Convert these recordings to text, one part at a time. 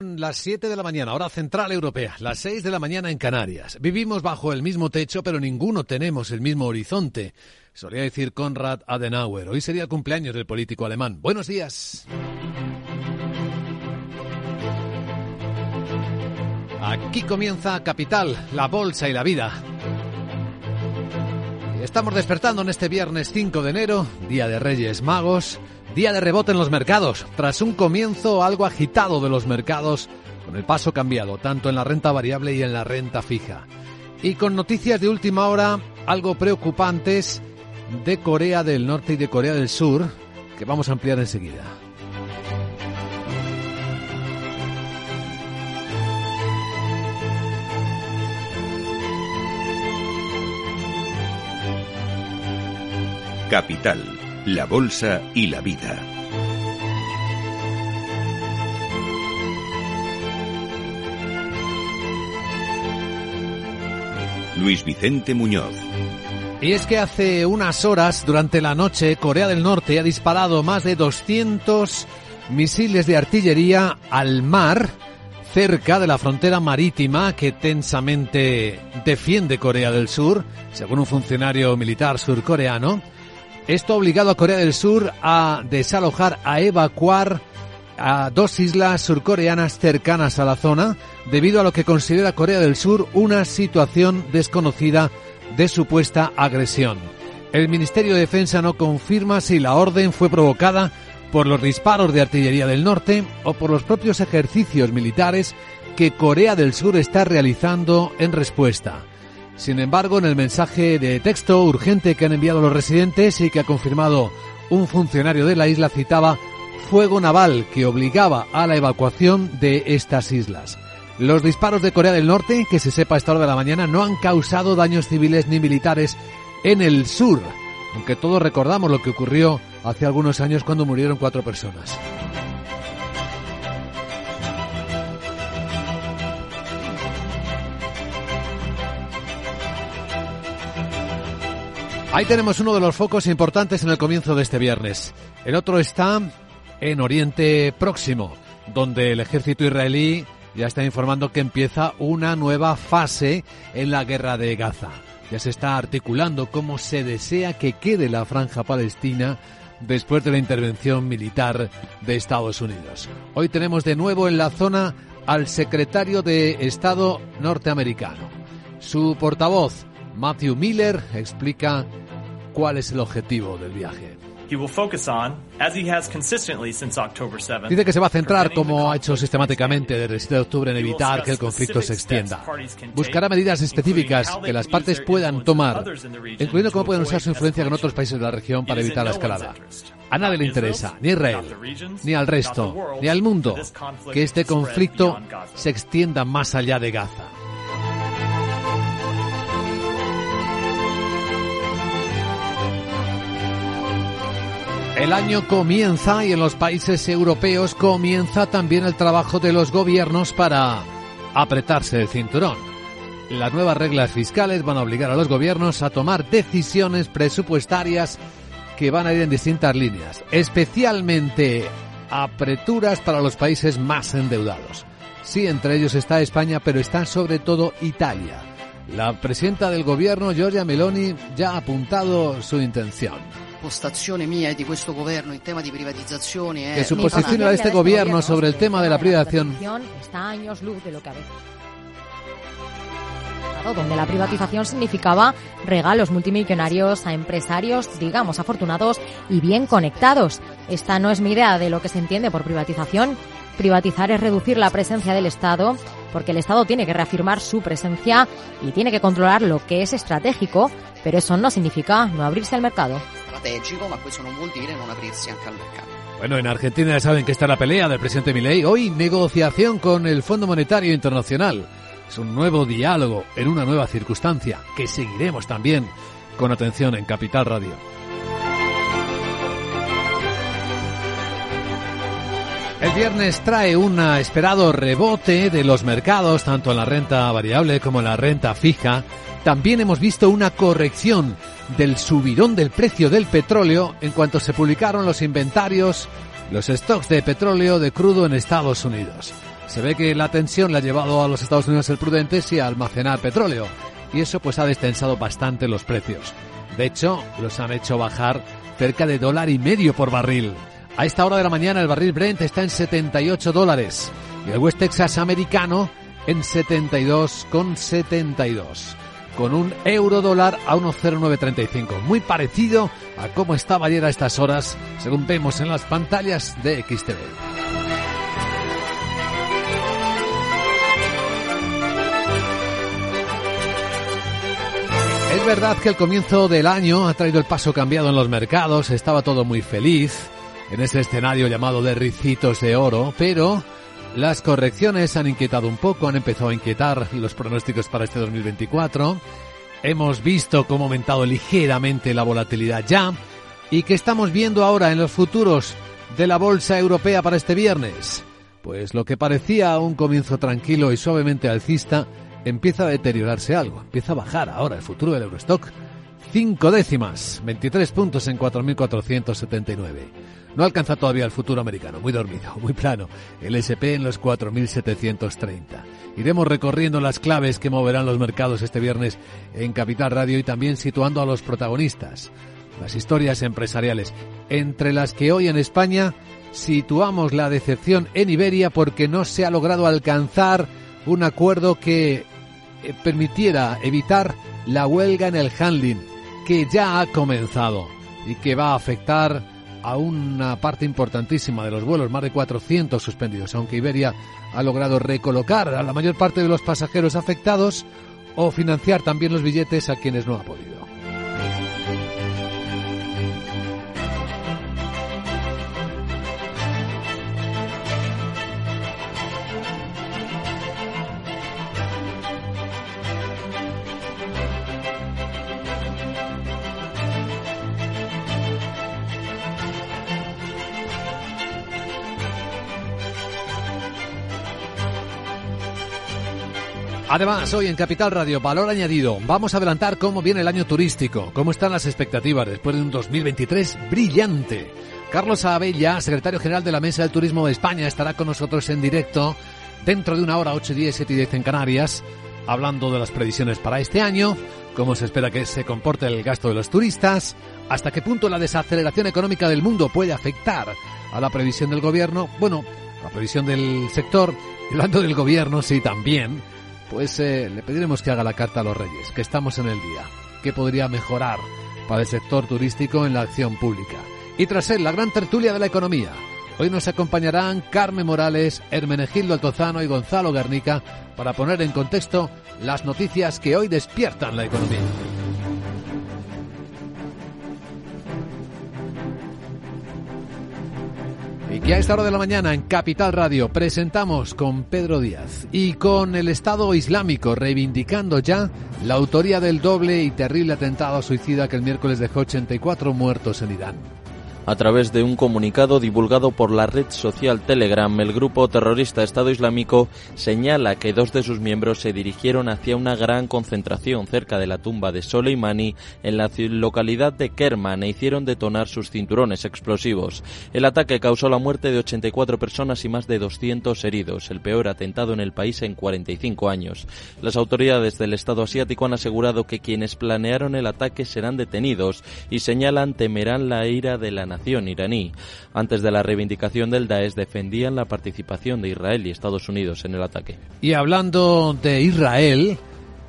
Las 7 de la mañana, hora central europea, las 6 de la mañana en Canarias. Vivimos bajo el mismo techo, pero ninguno tenemos el mismo horizonte. Solía decir Konrad Adenauer. Hoy sería el cumpleaños del político alemán. Buenos días. Aquí comienza Capital, la bolsa y la vida. Estamos despertando en este viernes 5 de enero, día de Reyes Magos. Día de rebote en los mercados, tras un comienzo algo agitado de los mercados, con el paso cambiado tanto en la renta variable y en la renta fija. Y con noticias de última hora algo preocupantes de Corea del Norte y de Corea del Sur, que vamos a ampliar enseguida. Capital la Bolsa y la Vida. Luis Vicente Muñoz. Y es que hace unas horas, durante la noche, Corea del Norte ha disparado más de 200 misiles de artillería al mar cerca de la frontera marítima que tensamente defiende Corea del Sur, según un funcionario militar surcoreano. Esto ha obligado a Corea del Sur a desalojar, a evacuar a dos islas surcoreanas cercanas a la zona, debido a lo que considera Corea del Sur una situación desconocida de supuesta agresión. El Ministerio de Defensa no confirma si la orden fue provocada por los disparos de artillería del norte o por los propios ejercicios militares que Corea del Sur está realizando en respuesta. Sin embargo, en el mensaje de texto urgente que han enviado los residentes y que ha confirmado un funcionario de la isla citaba fuego naval que obligaba a la evacuación de estas islas. Los disparos de Corea del Norte, que se sepa a esta hora de la mañana, no han causado daños civiles ni militares en el sur, aunque todos recordamos lo que ocurrió hace algunos años cuando murieron cuatro personas. Ahí tenemos uno de los focos importantes en el comienzo de este viernes. El otro está en Oriente Próximo, donde el ejército israelí ya está informando que empieza una nueva fase en la guerra de Gaza. Ya se está articulando cómo se desea que quede la franja palestina después de la intervención militar de Estados Unidos. Hoy tenemos de nuevo en la zona al secretario de Estado norteamericano. Su portavoz, Matthew Miller explica cuál es el objetivo del viaje. Dice que se va a centrar, como ha hecho sistemáticamente desde el 7 de octubre, en evitar que el conflicto se extienda. Buscará medidas específicas que las partes puedan tomar, incluyendo cómo pueden usar su influencia con otros países de la región para evitar la escalada. A nadie le interesa, ni a Israel, ni al resto, ni al mundo, que este conflicto se extienda más allá de Gaza. El año comienza y en los países europeos comienza también el trabajo de los gobiernos para apretarse el cinturón. Las nuevas reglas fiscales van a obligar a los gobiernos a tomar decisiones presupuestarias que van a ir en distintas líneas, especialmente apreturas para los países más endeudados. Sí, entre ellos está España, pero está sobre todo Italia. La presidenta del gobierno, Giorgia Meloni, ya ha apuntado su intención en tema que su posición de este gobierno sobre el tema de la privatización está años luz de lo que a donde la privatización significaba regalos multimillonarios a empresarios, digamos, afortunados y bien conectados. Esta no es mi idea de lo que se entiende por privatización. Privatizar es reducir la presencia del Estado, porque el Estado tiene que reafirmar su presencia y tiene que controlar lo que es estratégico, pero eso no significa no abrirse al mercado. Bueno, en Argentina ya saben que está la pelea del presidente Milei. Hoy negociación con el Fondo Monetario Internacional. Es un nuevo diálogo en una nueva circunstancia que seguiremos también con atención en Capital Radio. El viernes trae un esperado rebote de los mercados, tanto en la renta variable como en la renta fija. También hemos visto una corrección del subidón del precio del petróleo en cuanto se publicaron los inventarios, los stocks de petróleo de crudo en Estados Unidos. Se ve que la tensión le ha llevado a los Estados Unidos ser prudentes y almacenar petróleo. Y eso pues ha destensado bastante los precios. De hecho, los han hecho bajar cerca de dólar y medio por barril. A esta hora de la mañana el barril Brent está en 78 dólares y el West Texas americano en 72,72 con un euro dólar a 1,0935. Muy parecido a cómo estaba ayer a estas horas, según vemos en las pantallas de XTV. Es verdad que el comienzo del año ha traído el paso cambiado en los mercados, estaba todo muy feliz en ese escenario llamado de ricitos de oro, pero las correcciones han inquietado un poco, han empezado a inquietar los pronósticos para este 2024. Hemos visto cómo ha aumentado ligeramente la volatilidad ya y que estamos viendo ahora en los futuros de la bolsa europea para este viernes. Pues lo que parecía un comienzo tranquilo y suavemente alcista empieza a deteriorarse algo, empieza a bajar ahora el futuro del Eurostock. Cinco décimas, 23 puntos en 4.479. No alcanza todavía el futuro americano, muy dormido, muy plano. El SP en los 4.730. Iremos recorriendo las claves que moverán los mercados este viernes en Capital Radio y también situando a los protagonistas, las historias empresariales, entre las que hoy en España situamos la decepción en Iberia porque no se ha logrado alcanzar un acuerdo que eh, permitiera evitar la huelga en el handling, que ya ha comenzado y que va a afectar a una parte importantísima de los vuelos, más de 400 suspendidos, aunque Iberia ha logrado recolocar a la mayor parte de los pasajeros afectados o financiar también los billetes a quienes no ha podido. Además, hoy en Capital Radio, Valor Añadido, vamos a adelantar cómo viene el año turístico, cómo están las expectativas después de un 2023 brillante. Carlos Abella, secretario general de la Mesa del Turismo de España, estará con nosotros en directo dentro de una hora, 8 y 10, 7 y 10 en Canarias, hablando de las previsiones para este año, cómo se espera que se comporte el gasto de los turistas, hasta qué punto la desaceleración económica del mundo puede afectar a la previsión del gobierno, bueno, la previsión del sector, hablando del gobierno, sí, también pues eh, le pediremos que haga la carta a los reyes, que estamos en el día, que podría mejorar para el sector turístico en la acción pública. Y tras él, la gran tertulia de la economía. Hoy nos acompañarán Carmen Morales, Hermenegildo Altozano y Gonzalo Guernica para poner en contexto las noticias que hoy despiertan la economía. Y que a esta hora de la mañana en Capital Radio presentamos con Pedro Díaz y con el Estado Islámico reivindicando ya la autoría del doble y terrible atentado suicida que el miércoles dejó 84 muertos en Irán. A través de un comunicado divulgado por la red social Telegram, el grupo terrorista Estado Islámico señala que dos de sus miembros se dirigieron hacia una gran concentración cerca de la tumba de Soleimani en la localidad de Kerman e hicieron detonar sus cinturones explosivos. El ataque causó la muerte de 84 personas y más de 200 heridos, el peor atentado en el país en 45 años. Las autoridades del Estado asiático han asegurado que quienes planearon el ataque serán detenidos y señalan temerán la ira de la nación iraní. Antes de la reivindicación del Daesh defendían la participación de Israel y Estados Unidos en el ataque. Y hablando de Israel,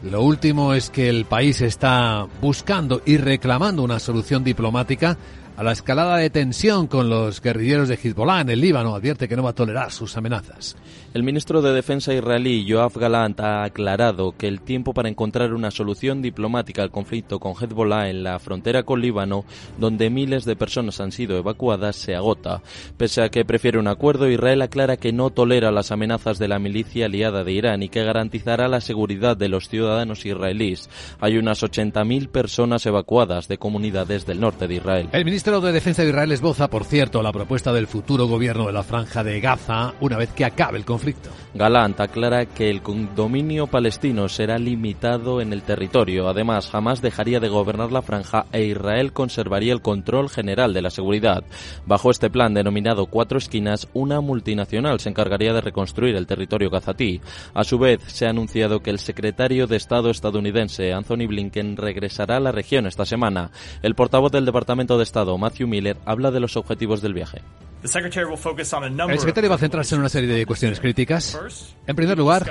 lo último es que el país está buscando y reclamando una solución diplomática a la escalada de tensión con los guerrilleros de Hezbollah en el Líbano. Advierte que no va a tolerar sus amenazas. El ministro de Defensa israelí Yoav Galant ha aclarado que el tiempo para encontrar una solución diplomática al conflicto con Hezbollah en la frontera con Líbano, donde miles de personas han sido evacuadas, se agota. Pese a que prefiere un acuerdo, Israel aclara que no tolera las amenazas de la milicia aliada de Irán y que garantizará la seguridad de los ciudadanos israelíes. Hay unas 80.000 personas evacuadas de comunidades del norte de Israel. El ministro de Defensa de Israel esboza, por cierto, la propuesta del futuro gobierno de la Franja de Gaza una vez que acabe el conflicto. Galant aclara que el dominio palestino será limitado en el territorio. Además, jamás dejaría de gobernar la franja e Israel conservaría el control general de la seguridad. Bajo este plan denominado Cuatro Esquinas, una multinacional se encargaría de reconstruir el territorio gazatí. A su vez, se ha anunciado que el secretario de Estado estadounidense, Anthony Blinken, regresará a la región esta semana. El portavoz del Departamento de Estado, Matthew Miller, habla de los objetivos del viaje. El secretario va a centrarse en una serie de cuestiones críticas. En primer lugar,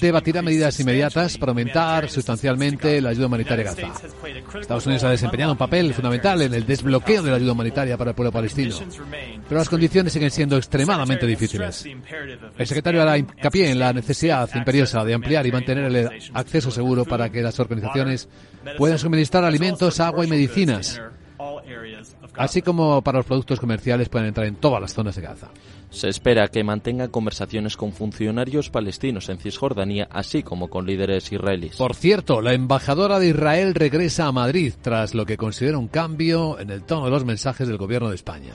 debatirá medidas inmediatas para aumentar sustancialmente la ayuda humanitaria a Gaza. Estados Unidos ha desempeñado un papel fundamental en el desbloqueo de la ayuda humanitaria para el pueblo palestino, pero las condiciones siguen siendo extremadamente difíciles. El secretario hará hincapié en la necesidad imperiosa de ampliar y mantener el acceso seguro para que las organizaciones puedan suministrar alimentos, agua y medicinas así como para los productos comerciales pueden entrar en todas las zonas de Gaza. Se espera que mantenga conversaciones con funcionarios palestinos en Cisjordania, así como con líderes israelíes. Por cierto, la embajadora de Israel regresa a Madrid tras lo que considera un cambio en el tono de los mensajes del gobierno de España.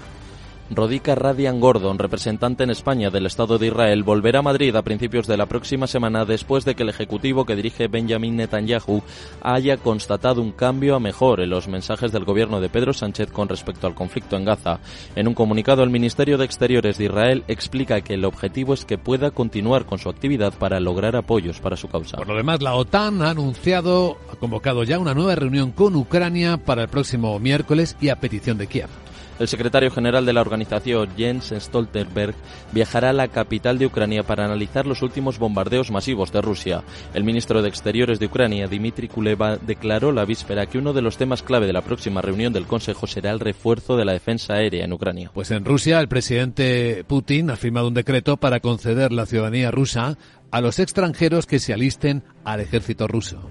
Rodica Radian Gordon, representante en España del Estado de Israel, volverá a Madrid a principios de la próxima semana después de que el ejecutivo que dirige Benjamin Netanyahu haya constatado un cambio a mejor en los mensajes del gobierno de Pedro Sánchez con respecto al conflicto en Gaza. En un comunicado, el Ministerio de Exteriores de Israel explica que el objetivo es que pueda continuar con su actividad para lograr apoyos para su causa. Por lo demás, la OTAN ha anunciado, ha convocado ya una nueva reunión con Ucrania para el próximo miércoles y a petición de Kiev. El secretario general de la organización, Jens Stoltenberg, viajará a la capital de Ucrania para analizar los últimos bombardeos masivos de Rusia. El ministro de Exteriores de Ucrania, Dmitry Kuleva, declaró la víspera que uno de los temas clave de la próxima reunión del Consejo será el refuerzo de la defensa aérea en Ucrania. Pues en Rusia, el presidente Putin ha firmado un decreto para conceder la ciudadanía rusa a los extranjeros que se alisten al ejército ruso.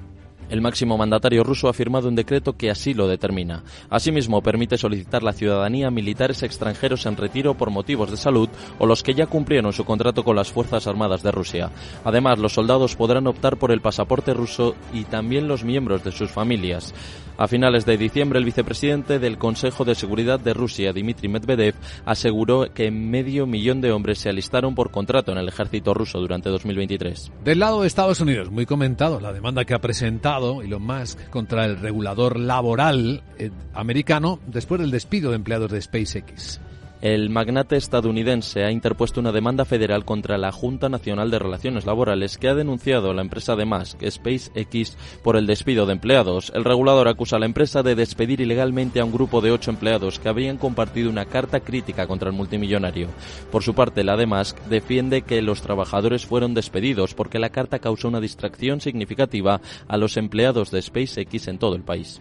El máximo mandatario ruso ha firmado un decreto que así lo determina. Asimismo, permite solicitar la ciudadanía a militares extranjeros en retiro por motivos de salud o los que ya cumplieron su contrato con las Fuerzas Armadas de Rusia. Además, los soldados podrán optar por el pasaporte ruso y también los miembros de sus familias. A finales de diciembre, el vicepresidente del Consejo de Seguridad de Rusia, Dmitry Medvedev, aseguró que medio millón de hombres se alistaron por contrato en el ejército ruso durante 2023. Del lado de Estados Unidos, muy comentado la demanda que ha presentado Elon Musk contra el regulador laboral eh, americano después del despido de empleados de SpaceX. El magnate estadounidense ha interpuesto una demanda federal contra la Junta Nacional de Relaciones Laborales que ha denunciado a la empresa de Musk, SpaceX, por el despido de empleados. El regulador acusa a la empresa de despedir ilegalmente a un grupo de ocho empleados que habrían compartido una carta crítica contra el multimillonario. Por su parte, la de Musk defiende que los trabajadores fueron despedidos porque la carta causó una distracción significativa a los empleados de SpaceX en todo el país.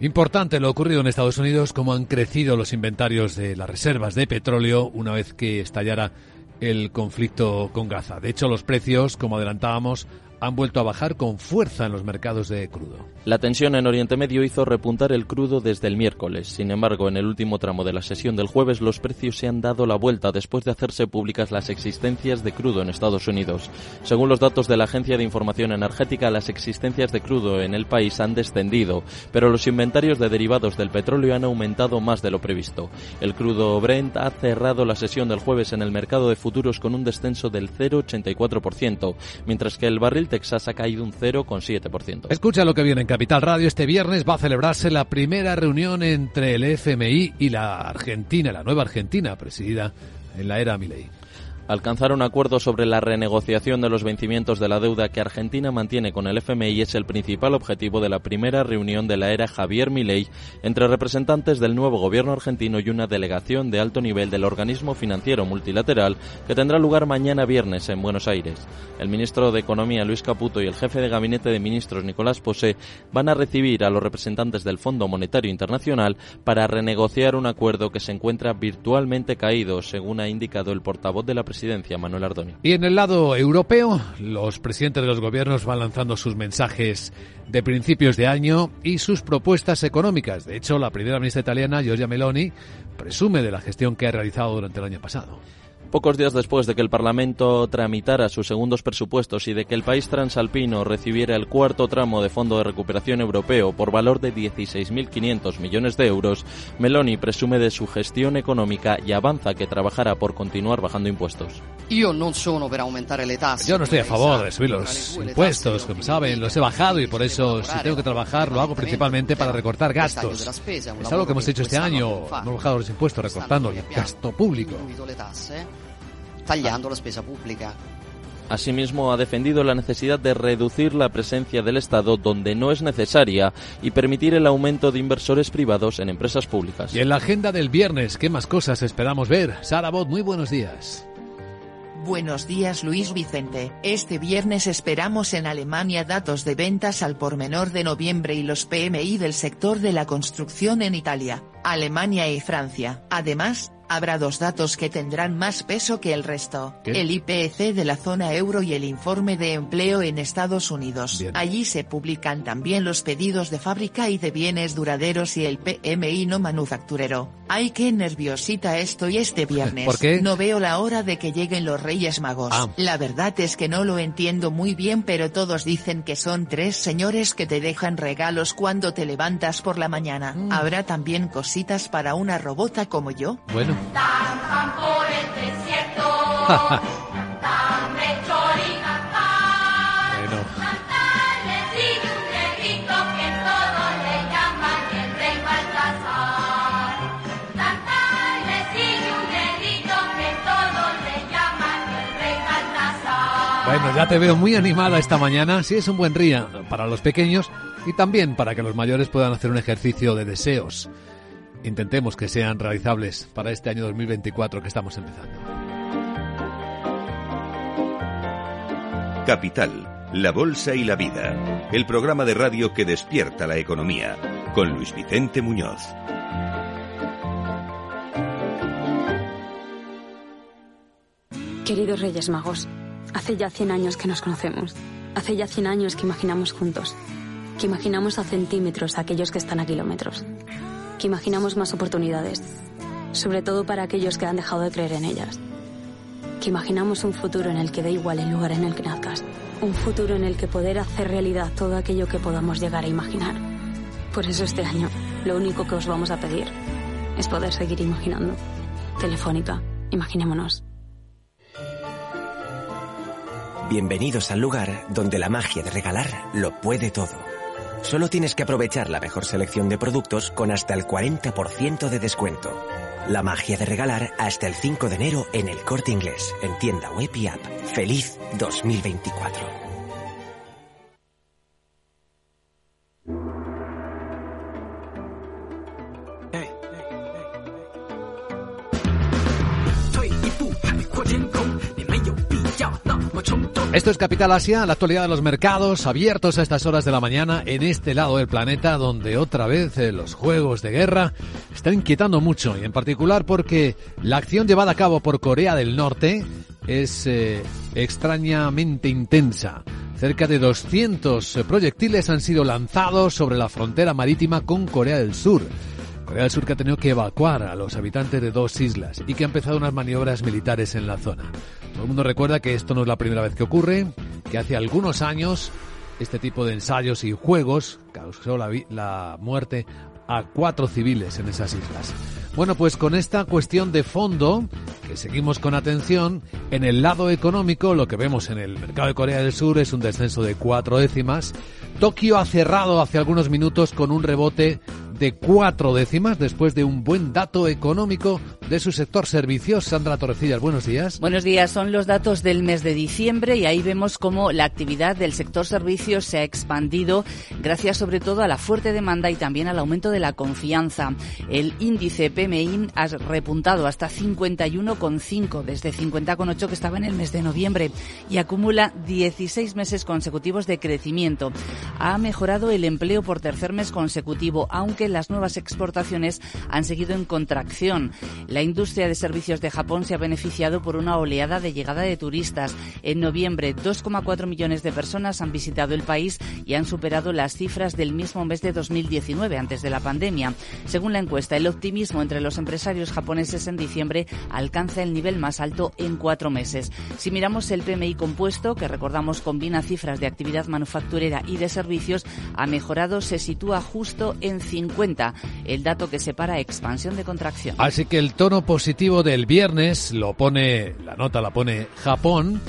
Importante lo ocurrido en Estados Unidos, cómo han crecido los inventarios de las reservas de petróleo una vez que estallara el conflicto con Gaza. De hecho, los precios, como adelantábamos, han vuelto a bajar con fuerza en los mercados de crudo. La tensión en Oriente Medio hizo repuntar el crudo desde el miércoles. Sin embargo, en el último tramo de la sesión del jueves, los precios se han dado la vuelta después de hacerse públicas las existencias de crudo en Estados Unidos. Según los datos de la Agencia de Información Energética, las existencias de crudo en el país han descendido, pero los inventarios de derivados del petróleo han aumentado más de lo previsto. El crudo Brent ha cerrado la sesión del jueves en el mercado de futuros con un descenso del 0,84%, mientras que el barril Texas ha caído un 0,7%. Escucha lo que viene en Capital Radio. Este viernes va a celebrarse la primera reunión entre el FMI y la Argentina, la nueva Argentina, presidida en la era Milei. Alcanzar un acuerdo sobre la renegociación de los vencimientos de la deuda que Argentina mantiene con el FMI es el principal objetivo de la primera reunión de la era Javier Milei entre representantes del nuevo gobierno argentino y una delegación de alto nivel del organismo financiero multilateral que tendrá lugar mañana viernes en Buenos Aires. El ministro de Economía Luis Caputo y el jefe de gabinete de ministros Nicolás Posé van a recibir a los representantes del Fondo Monetario Internacional para renegociar un acuerdo que se encuentra virtualmente caído, según ha indicado el portavoz de la presidencia, Manuel Ardoni. Y en el lado europeo, los presidentes de los gobiernos van lanzando sus mensajes de principios de año y sus propuestas económicas. De hecho, la primera ministra italiana, Giorgia Meloni, presume de la gestión que ha realizado durante el año pasado. Pocos días después de que el Parlamento tramitara sus segundos presupuestos y de que el país transalpino recibiera el cuarto tramo de Fondo de Recuperación Europeo por valor de 16.500 millones de euros, Meloni presume de su gestión económica y avanza que trabajará por continuar bajando impuestos. Io non sono per aumentare le tasse. Yo no estoy a favor de subir los impuestos, como saben, los he bajado y por eso si tengo que trabajar lo hago principalmente para recortar gastos. Es algo que hemos hecho este año, hemos bajado los impuestos recortando el gasto público. Tagliando la spesa pública. Asimismo, ha defendido la necesidad de reducir la presencia del Estado donde no es necesaria y permitir el aumento de inversores privados en empresas públicas. Y en la agenda del viernes, ¿qué más cosas esperamos ver? Sara Bot, muy buenos días. Buenos días Luis Vicente. Este viernes esperamos en Alemania datos de ventas al por menor de noviembre y los PMI del sector de la construcción en Italia, Alemania y Francia. Además, Habrá dos datos que tendrán más peso que el resto, ¿Qué? el IPC de la zona euro y el informe de empleo en Estados Unidos. Bien. Allí se publican también los pedidos de fábrica y de bienes duraderos y el PMI no manufacturero. Ay, qué nerviosita estoy este viernes. ¿Por qué? No veo la hora de que lleguen los Reyes Magos. Ah. La verdad es que no lo entiendo muy bien, pero todos dicen que son tres señores que te dejan regalos cuando te levantas por la mañana. Mm. ¿Habrá también cositas para una robota como yo? Bueno, bueno. Bueno, ya te veo muy animada esta mañana. Sí, es un buen día para los pequeños y también para que los mayores puedan hacer un ejercicio de deseos. Intentemos que sean realizables para este año 2024 que estamos empezando. Capital, la Bolsa y la Vida. El programa de radio que despierta la economía. Con Luis Vicente Muñoz. Queridos Reyes Magos, hace ya 100 años que nos conocemos. Hace ya 100 años que imaginamos juntos. Que imaginamos a centímetros a aquellos que están a kilómetros. Imaginamos más oportunidades. Sobre todo para aquellos que han dejado de creer en ellas. Que imaginamos un futuro en el que da igual el lugar en el que nazcas. Un futuro en el que poder hacer realidad todo aquello que podamos llegar a imaginar. Por eso este año, lo único que os vamos a pedir es poder seguir imaginando. Telefónica, imaginémonos. Bienvenidos al lugar donde la magia de regalar lo puede todo. Solo tienes que aprovechar la mejor selección de productos con hasta el 40% de descuento. La magia de regalar hasta el 5 de enero en el corte inglés, en tienda web y app. Feliz 2024. Esto es Capital Asia, la actualidad de los mercados abiertos a estas horas de la mañana en este lado del planeta donde otra vez eh, los juegos de guerra están inquietando mucho y en particular porque la acción llevada a cabo por Corea del Norte es eh, extrañamente intensa. Cerca de 200 proyectiles han sido lanzados sobre la frontera marítima con Corea del Sur. Corea del Sur que ha tenido que evacuar a los habitantes de dos islas y que ha empezado unas maniobras militares en la zona. Todo el mundo recuerda que esto no es la primera vez que ocurre, que hace algunos años este tipo de ensayos y juegos causó la, muerte a cuatro civiles en esas islas. Bueno, pues con esta cuestión de fondo, que seguimos con atención, en el lado económico lo que vemos en el mercado de Corea del Sur es un descenso de cuatro décimas. Tokio ha cerrado hace algunos minutos con un rebote de cuatro décimas después de un buen dato económico de su sector servicios. Sandra Torrecillas, buenos días. Buenos días, son los datos del mes de diciembre y ahí vemos cómo la actividad del sector servicios se ha expandido gracias sobre todo a la fuerte demanda y también al aumento de la confianza. El índice PMI ha repuntado hasta 51,5 desde 50,8 que estaba en el mes de noviembre y acumula 16 meses consecutivos de crecimiento. Ha mejorado el empleo por tercer mes consecutivo, aunque las nuevas exportaciones han seguido en contracción. La industria de servicios de Japón se ha beneficiado por una oleada de llegada de turistas. En noviembre, 2,4 millones de personas han visitado el país y han superado las cifras del mismo mes de 2019, antes de la pandemia. Según la encuesta, el optimismo entre los empresarios japoneses en diciembre alcanza el nivel más alto en cuatro meses. Si miramos el PMI compuesto, que recordamos combina cifras de actividad manufacturera y de servicios, ha mejorado, se sitúa justo en 50, el dato que separa expansión de contracción. Así que el tono positivo del viernes lo pone, la nota la pone Japón.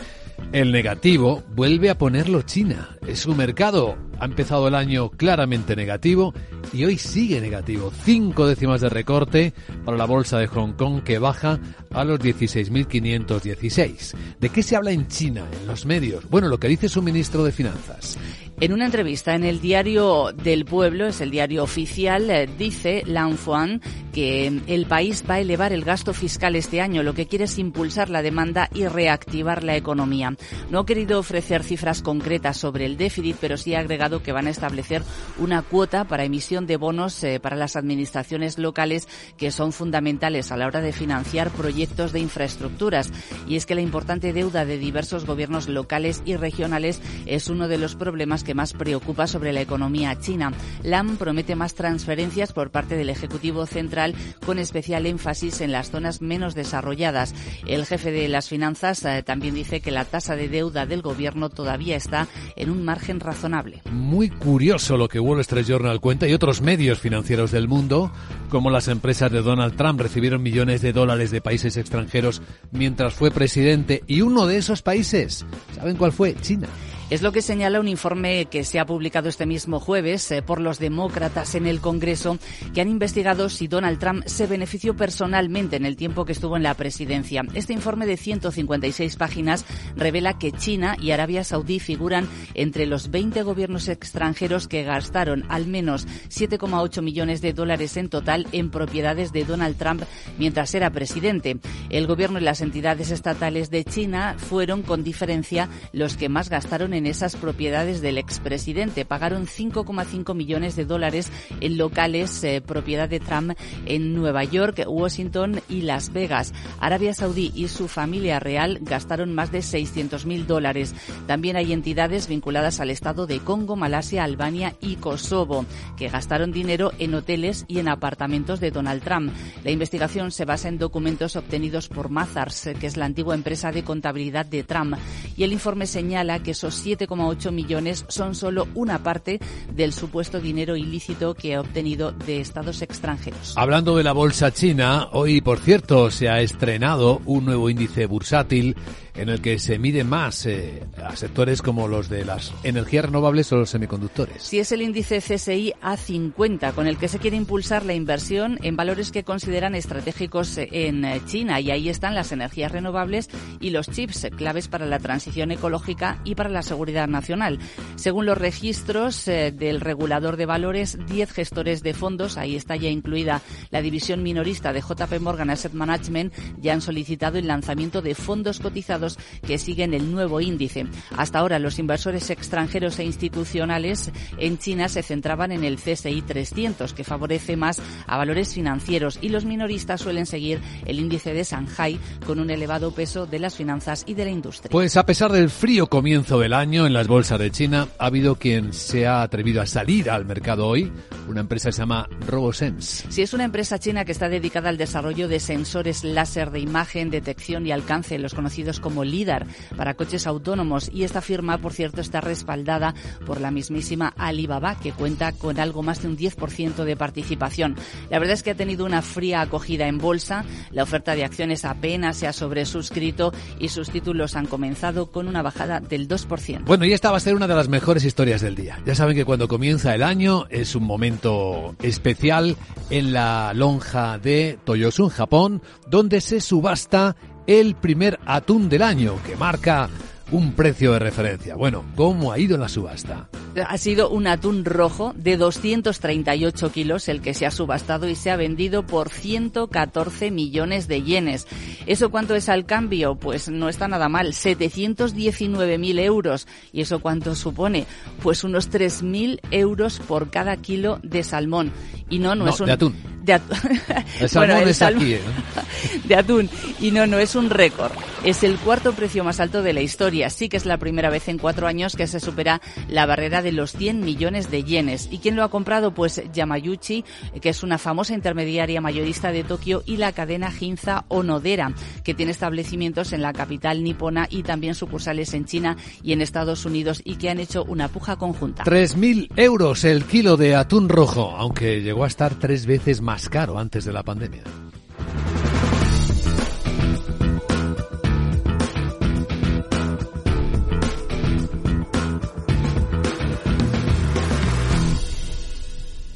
El negativo vuelve a ponerlo China. Es su mercado. Ha empezado el año claramente negativo y hoy sigue negativo. Cinco décimas de recorte para la bolsa de Hong Kong que baja a los 16.516. ¿De qué se habla en China, en los medios? Bueno, lo que dice su ministro de Finanzas. En una entrevista en el diario del pueblo, es el diario oficial, eh, dice Lan Fuan que el país va a elevar el gasto fiscal este año. Lo que quiere es impulsar la demanda y reactivar la economía. No ha querido ofrecer cifras concretas sobre el déficit, pero sí ha agregado que van a establecer una cuota para emisión de bonos eh, para las administraciones locales que son fundamentales a la hora de financiar proyectos de infraestructuras. Y es que la importante deuda de diversos gobiernos locales y regionales es uno de los problemas que más preocupa sobre la economía china. Lam promete más transferencias por parte del Ejecutivo Central con especial énfasis en las zonas menos desarrolladas. El jefe de las finanzas eh, también dice que la tasa de deuda del gobierno todavía está en un margen razonable. Muy curioso lo que Wall Street Journal cuenta y otros medios financieros del mundo, como las empresas de Donald Trump recibieron millones de dólares de países extranjeros mientras fue presidente y uno de esos países, ¿saben cuál fue? China. Es lo que señala un informe que se ha publicado este mismo jueves eh, por los demócratas en el Congreso, que han investigado si Donald Trump se benefició personalmente en el tiempo que estuvo en la presidencia. Este informe de 156 páginas revela que China y Arabia Saudí figuran entre los 20 gobiernos extranjeros que gastaron al menos 7,8 millones de dólares en total en propiedades de Donald Trump mientras era presidente. El gobierno y las entidades estatales de China fueron con diferencia los que más gastaron en esas propiedades del expresidente. Pagaron 5,5 millones de dólares en locales eh, propiedad de Trump en Nueva York, Washington y Las Vegas. Arabia Saudí y su familia real gastaron más de 600 mil dólares. También hay entidades vinculadas al Estado de Congo, Malasia, Albania y Kosovo, que gastaron dinero en hoteles y en apartamentos de Donald Trump. La investigación se basa en documentos obtenidos por Mazars, que es la antigua empresa de contabilidad de Trump, y el informe señala que esos 7,8 millones son solo una parte del supuesto dinero ilícito que ha obtenido de estados extranjeros. Hablando de la bolsa china, hoy por cierto se ha estrenado un nuevo índice bursátil en el que se mide más eh, a sectores como los de las energías renovables o los semiconductores. Si es el índice CSI A50, con el que se quiere impulsar la inversión en valores que consideran estratégicos en eh, China, y ahí están las energías renovables y los chips, claves para la transición ecológica y para la seguridad nacional. Según los registros eh, del regulador de valores, 10 gestores de fondos, ahí está ya incluida la división minorista de JP Morgan Asset Management, ya han solicitado el lanzamiento de fondos cotizados que siguen el nuevo índice. Hasta ahora los inversores extranjeros e institucionales en China se centraban en el CSI 300, que favorece más a valores financieros, y los minoristas suelen seguir el índice de Shanghai con un elevado peso de las finanzas y de la industria. Pues a pesar del frío comienzo del año en las bolsas de China, ha habido quien se ha atrevido a salir al mercado hoy, una empresa se llama RoboSense. Si es una empresa china que está dedicada al desarrollo de sensores láser de imagen, detección y alcance, los conocidos como como líder para coches autónomos y esta firma, por cierto, está respaldada por la mismísima Alibaba, que cuenta con algo más de un 10% de participación. La verdad es que ha tenido una fría acogida en bolsa, la oferta de acciones apenas se ha sobresuscrito y sus títulos han comenzado con una bajada del 2%. Bueno, y esta va a ser una de las mejores historias del día. Ya saben que cuando comienza el año es un momento especial en la lonja de Toyosun, Japón, donde se subasta el primer atún del año, que marca un precio de referencia. Bueno, ¿cómo ha ido la subasta? Ha sido un atún rojo de 238 kilos el que se ha subastado y se ha vendido por 114 millones de yenes. ¿Eso cuánto es al cambio? Pues no está nada mal, 719.000 euros. ¿Y eso cuánto supone? Pues unos 3.000 euros por cada kilo de salmón. Y no, no, es un... De atún de atún. El salmón es aquí, ¿eh? de atún. Y no, no es un récord. Es el cuarto precio más alto de la historia. Sí que es la primera vez en cuatro años que se supera la barrera de los 100 millones de yenes. ¿Y quién lo ha comprado? Pues Yamayuchi, que es una famosa intermediaria mayorista de Tokio, y la cadena Ginza Onodera, que tiene establecimientos en la capital nipona y también sucursales en China y en Estados Unidos y que han hecho una puja conjunta. 3.000 euros el kilo de atún rojo, aunque llegó a estar tres veces más caro antes de la pandemia.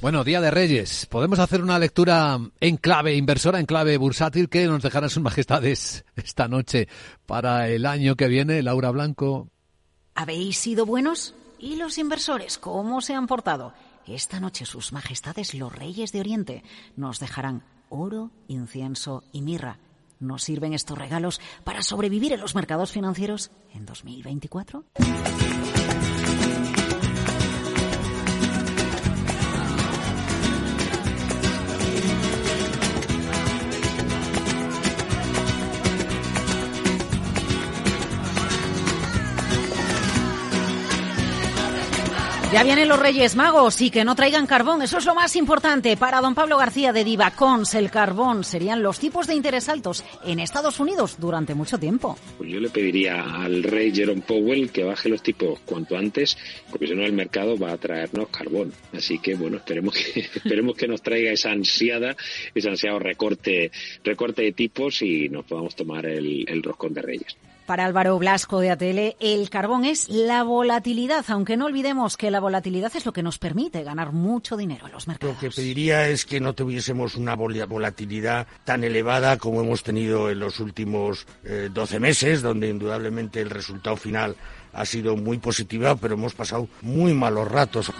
Bueno, Día de Reyes. Podemos hacer una lectura en clave inversora, en clave bursátil, que nos dejarán sus majestades esta noche para el año que viene. Laura Blanco. ¿Habéis sido buenos? ¿Y los inversores cómo se han portado? Esta noche sus majestades los reyes de Oriente nos dejarán oro, incienso y mirra. ¿Nos sirven estos regalos para sobrevivir en los mercados financieros en 2024? Ya vienen los Reyes Magos y que no traigan carbón, eso es lo más importante. Para don Pablo García de Divacons, el carbón serían los tipos de interés altos en Estados Unidos durante mucho tiempo. Pues yo le pediría al rey Jerome Powell que baje los tipos cuanto antes, porque si no el mercado va a traernos carbón. Así que bueno, esperemos que esperemos que nos traiga esa ansiada, ese ansiado recorte, recorte de tipos y nos podamos tomar el, el roscón de Reyes. Para Álvaro Blasco de Atele, el carbón es la volatilidad, aunque no olvidemos que la volatilidad es lo que nos permite ganar mucho dinero en los mercados. Lo que pediría es que no tuviésemos una volatilidad tan elevada como hemos tenido en los últimos eh, 12 meses, donde indudablemente el resultado final ha sido muy positivo, pero hemos pasado muy malos ratos.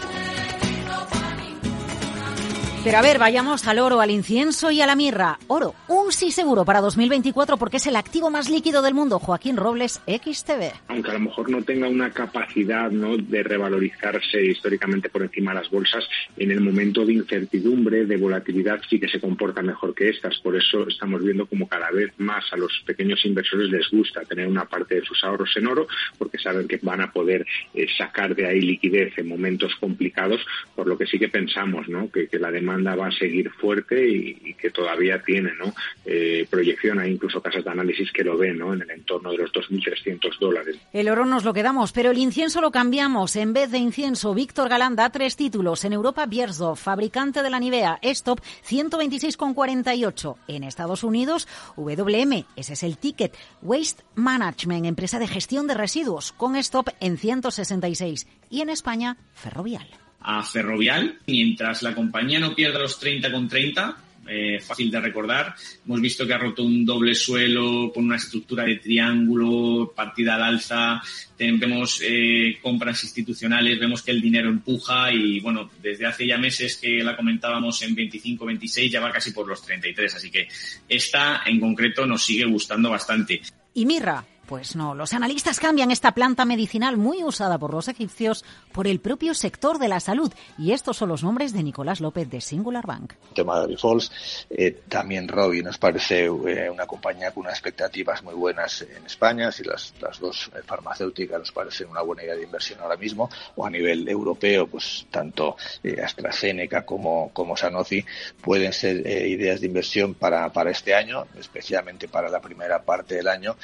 Pero a ver, vayamos al oro, al incienso y a la mirra. Oro, un sí seguro para 2024 porque es el activo más líquido del mundo. Joaquín Robles, XTV. Aunque a lo mejor no tenga una capacidad ¿no? de revalorizarse históricamente por encima de las bolsas, en el momento de incertidumbre, de volatilidad, sí que se comporta mejor que estas. Por eso estamos viendo como cada vez más a los pequeños inversores les gusta tener una parte de sus ahorros en oro porque saben que van a poder eh, sacar de ahí liquidez en momentos complicados, por lo que sí que pensamos ¿no? que, que la demanda va a seguir fuerte y, y que todavía tiene ¿no? Eh, proyección. Hay incluso casas de análisis que lo ven ¿no? en el entorno de los 2.300 dólares. El oro nos lo quedamos, pero el incienso lo cambiamos. En vez de incienso, Víctor Galán da tres títulos. En Europa, Biersdorf, fabricante de la Nivea, Stop 126,48. En Estados Unidos, WM, ese es el ticket. Waste Management, empresa de gestión de residuos, con Stop en 166. Y en España, Ferrovial a Ferrovial, mientras la compañía no pierda los 30 con 30, eh, fácil de recordar. Hemos visto que ha roto un doble suelo con una estructura de triángulo, partida al alza, vemos eh, compras institucionales, vemos que el dinero empuja y bueno, desde hace ya meses que la comentábamos en 25, 26 ya va casi por los 33, así que esta en concreto nos sigue gustando bastante. Y Mirra, pues no, los analistas cambian esta planta medicinal muy usada por los egipcios por el propio sector de la salud. Y estos son los nombres de Nicolás López de Singular Bank. El tema de Falls, eh, también Robbie nos parece eh, una compañía con unas expectativas muy buenas en España. Si las, las dos eh, farmacéuticas nos parecen una buena idea de inversión ahora mismo, o a nivel europeo, pues tanto AstraZeneca como, como Sanofi pueden ser ideas de inversión para, para este año, especialmente para la primera parte del año,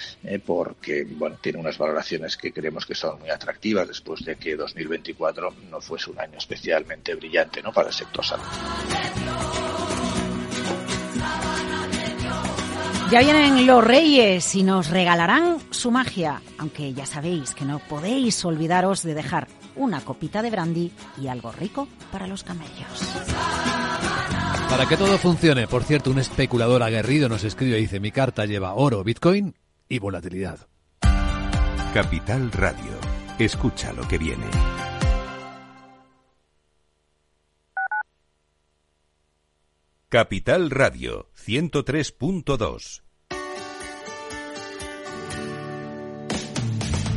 por que bueno, tiene unas valoraciones que creemos que son muy atractivas después de que 2024 no fuese un año especialmente brillante ¿no? para el sector salud. Ya vienen los reyes y nos regalarán su magia, aunque ya sabéis que no podéis olvidaros de dejar una copita de brandy y algo rico para los camellos. Para que todo funcione, por cierto, un especulador aguerrido nos escribe y dice, mi carta lleva oro, bitcoin y volatilidad. Capital Radio. Escucha lo que viene. Capital Radio 103.2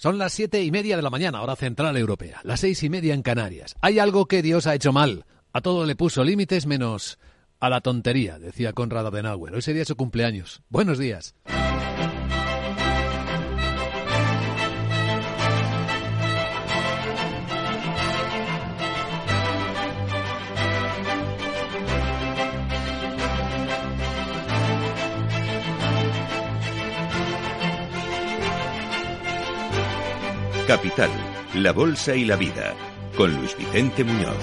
Son las siete y media de la mañana, hora central europea, las seis y media en Canarias. Hay algo que Dios ha hecho mal. A todo le puso límites menos a la tontería, decía Conrad Adenauer. Hoy sería su cumpleaños. Buenos días. Capital, la Bolsa y la Vida, con Luis Vicente Muñoz.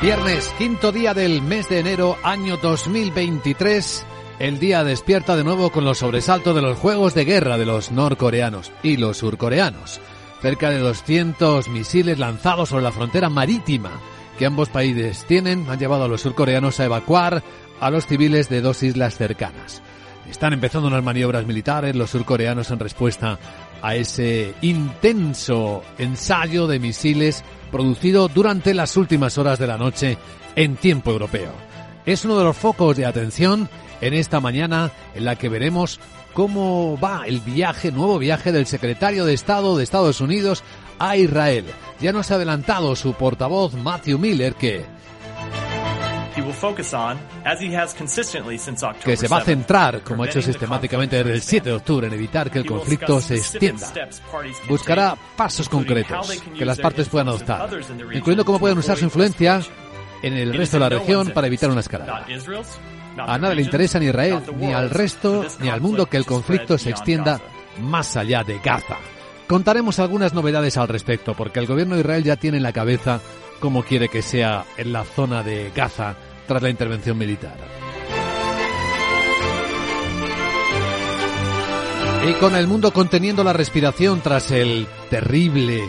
Viernes, quinto día del mes de enero, año 2023. El día despierta de nuevo con los sobresaltos de los juegos de guerra de los norcoreanos y los surcoreanos. Cerca de 200 misiles lanzados sobre la frontera marítima que ambos países tienen han llevado a los surcoreanos a evacuar a los civiles de dos islas cercanas. Están empezando unas maniobras militares los surcoreanos en respuesta a ese intenso ensayo de misiles producido durante las últimas horas de la noche en tiempo europeo. Es uno de los focos de atención en esta mañana en la que veremos cómo va el viaje, nuevo viaje del secretario de Estado de Estados Unidos a Israel. Ya nos ha adelantado su portavoz Matthew Miller que que se va a centrar, como ha hecho sistemáticamente desde el 7 de octubre, en evitar que el conflicto se extienda. Buscará pasos concretos que las partes puedan adoptar, incluyendo cómo pueden usar su influencia en el resto de la región para evitar una escalada. A nada le interesa ni a Israel, ni al resto, ni al mundo que el conflicto se extienda más allá de Gaza. Contaremos algunas novedades al respecto, porque el gobierno de Israel ya tiene en la cabeza cómo quiere que sea en la zona de Gaza tras la intervención militar. Y con el mundo conteniendo la respiración tras el terrible,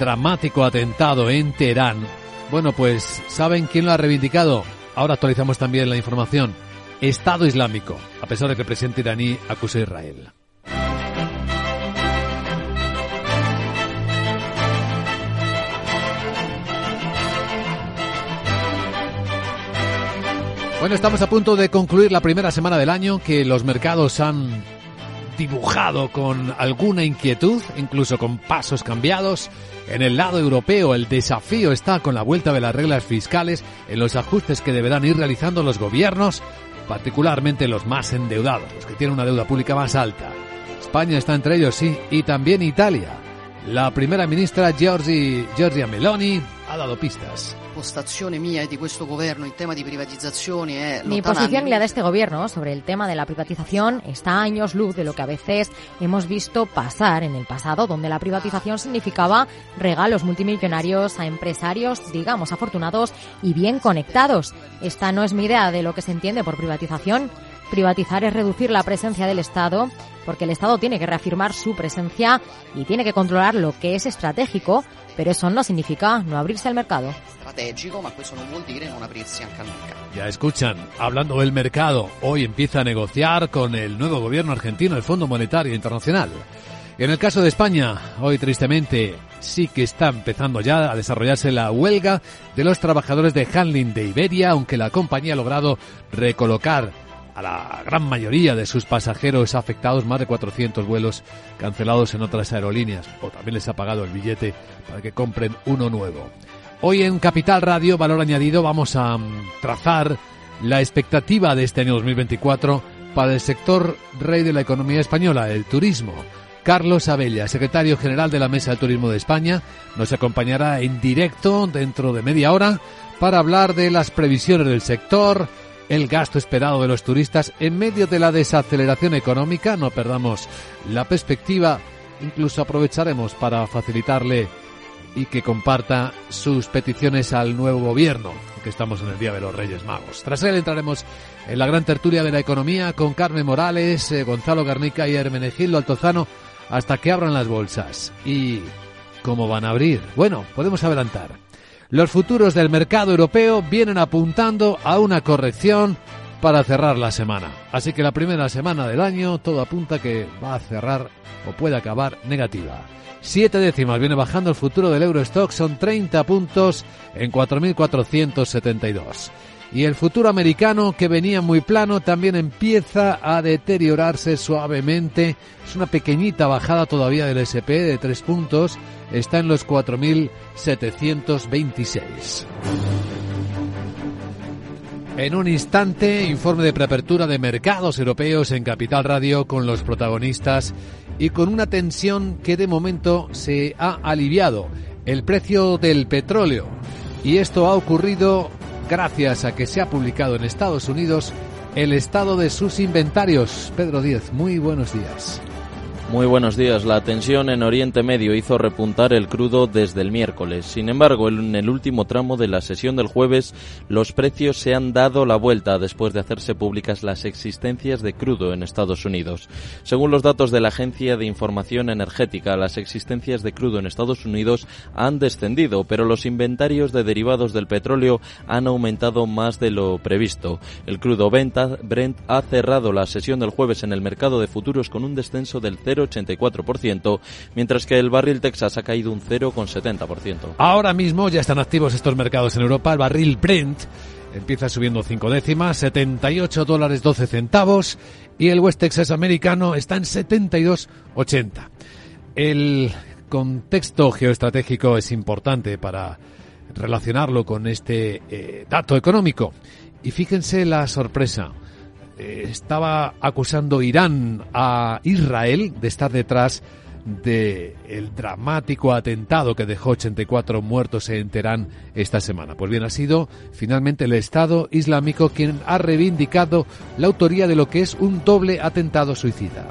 dramático atentado en Teherán, bueno, pues ¿saben quién lo ha reivindicado? Ahora actualizamos también la información. Estado Islámico, a pesar de que el presidente iraní acuse a Israel. Bueno, estamos a punto de concluir la primera semana del año que los mercados han dibujado con alguna inquietud, incluso con pasos cambiados. En el lado europeo el desafío está con la vuelta de las reglas fiscales en los ajustes que deberán ir realizando los gobiernos, particularmente los más endeudados, los que tienen una deuda pública más alta. España está entre ellos, sí, y también Italia. La primera ministra Giorgia Meloni ha dado pistas. è Mi posición y la de este gobierno sobre el tema de la privatización está a años luz de lo que a veces hemos visto pasar en el pasado, donde la privatización significaba regalos multimillonarios a empresarios, digamos, afortunados y bien conectados. Esta no es mi idea de lo que se entiende por privatización. Privatizar es reducir la presencia del Estado, porque el Estado tiene que reafirmar su presencia y tiene que controlar lo que es estratégico, pero eso no significa no abrirse al mercado. Ya escuchan, hablando del mercado, hoy empieza a negociar con el nuevo gobierno argentino el Fondo Monetario Internacional. En el caso de España, hoy tristemente sí que está empezando ya a desarrollarse la huelga de los trabajadores de handling de Iberia, aunque la compañía ha logrado recolocar a la gran mayoría de sus pasajeros afectados, más de 400 vuelos cancelados en otras aerolíneas, o también les ha pagado el billete para que compren uno nuevo. Hoy en Capital Radio, Valor Añadido, vamos a mm, trazar la expectativa de este año 2024 para el sector rey de la economía española, el turismo. Carlos Abella, secretario general de la Mesa de Turismo de España, nos acompañará en directo dentro de media hora para hablar de las previsiones del sector, el gasto esperado de los turistas en medio de la desaceleración económica. No perdamos la perspectiva, incluso aprovecharemos para facilitarle y que comparta sus peticiones al nuevo gobierno, que estamos en el Día de los Reyes Magos. Tras él entraremos en la gran tertulia de la economía con Carmen Morales, eh, Gonzalo Garnica y Hermenegildo Altozano hasta que abran las bolsas. ¿Y cómo van a abrir? Bueno, podemos adelantar. Los futuros del mercado europeo vienen apuntando a una corrección para cerrar la semana. Así que la primera semana del año todo apunta que va a cerrar o puede acabar negativa. Siete décimas viene bajando el futuro del Eurostock, son 30 puntos en 4.472 y el futuro americano que venía muy plano también empieza a deteriorarse suavemente. Es una pequeñita bajada todavía del SP de tres puntos. Está en los 4.726. En un instante, informe de preapertura de mercados europeos en Capital Radio con los protagonistas y con una tensión que de momento se ha aliviado. El precio del petróleo. Y esto ha ocurrido gracias a que se ha publicado en Estados Unidos el estado de sus inventarios. Pedro Díez, muy buenos días. Muy buenos días. La tensión en Oriente Medio hizo repuntar el crudo desde el miércoles. Sin embargo, en el último tramo de la sesión del jueves, los precios se han dado la vuelta después de hacerse públicas las existencias de crudo en Estados Unidos. Según los datos de la Agencia de Información Energética, las existencias de crudo en Estados Unidos han descendido, pero los inventarios de derivados del petróleo han aumentado más de lo previsto. El crudo Brent ha cerrado la sesión del jueves en el mercado de futuros con un descenso del 0 0,84%, mientras que el barril Texas ha caído un 0,70%. Ahora mismo ya están activos estos mercados en Europa. El barril Brent empieza subiendo 5 décimas, 78 dólares 12 centavos, y el West Texas americano está en 72,80. El contexto geoestratégico es importante para relacionarlo con este eh, dato económico. Y fíjense la sorpresa. Eh, estaba acusando Irán a Israel de estar detrás del el dramático atentado que dejó 84 muertos en Teherán esta semana. Pues bien, ha sido finalmente el Estado Islámico quien ha reivindicado la autoría de lo que es un doble atentado suicida.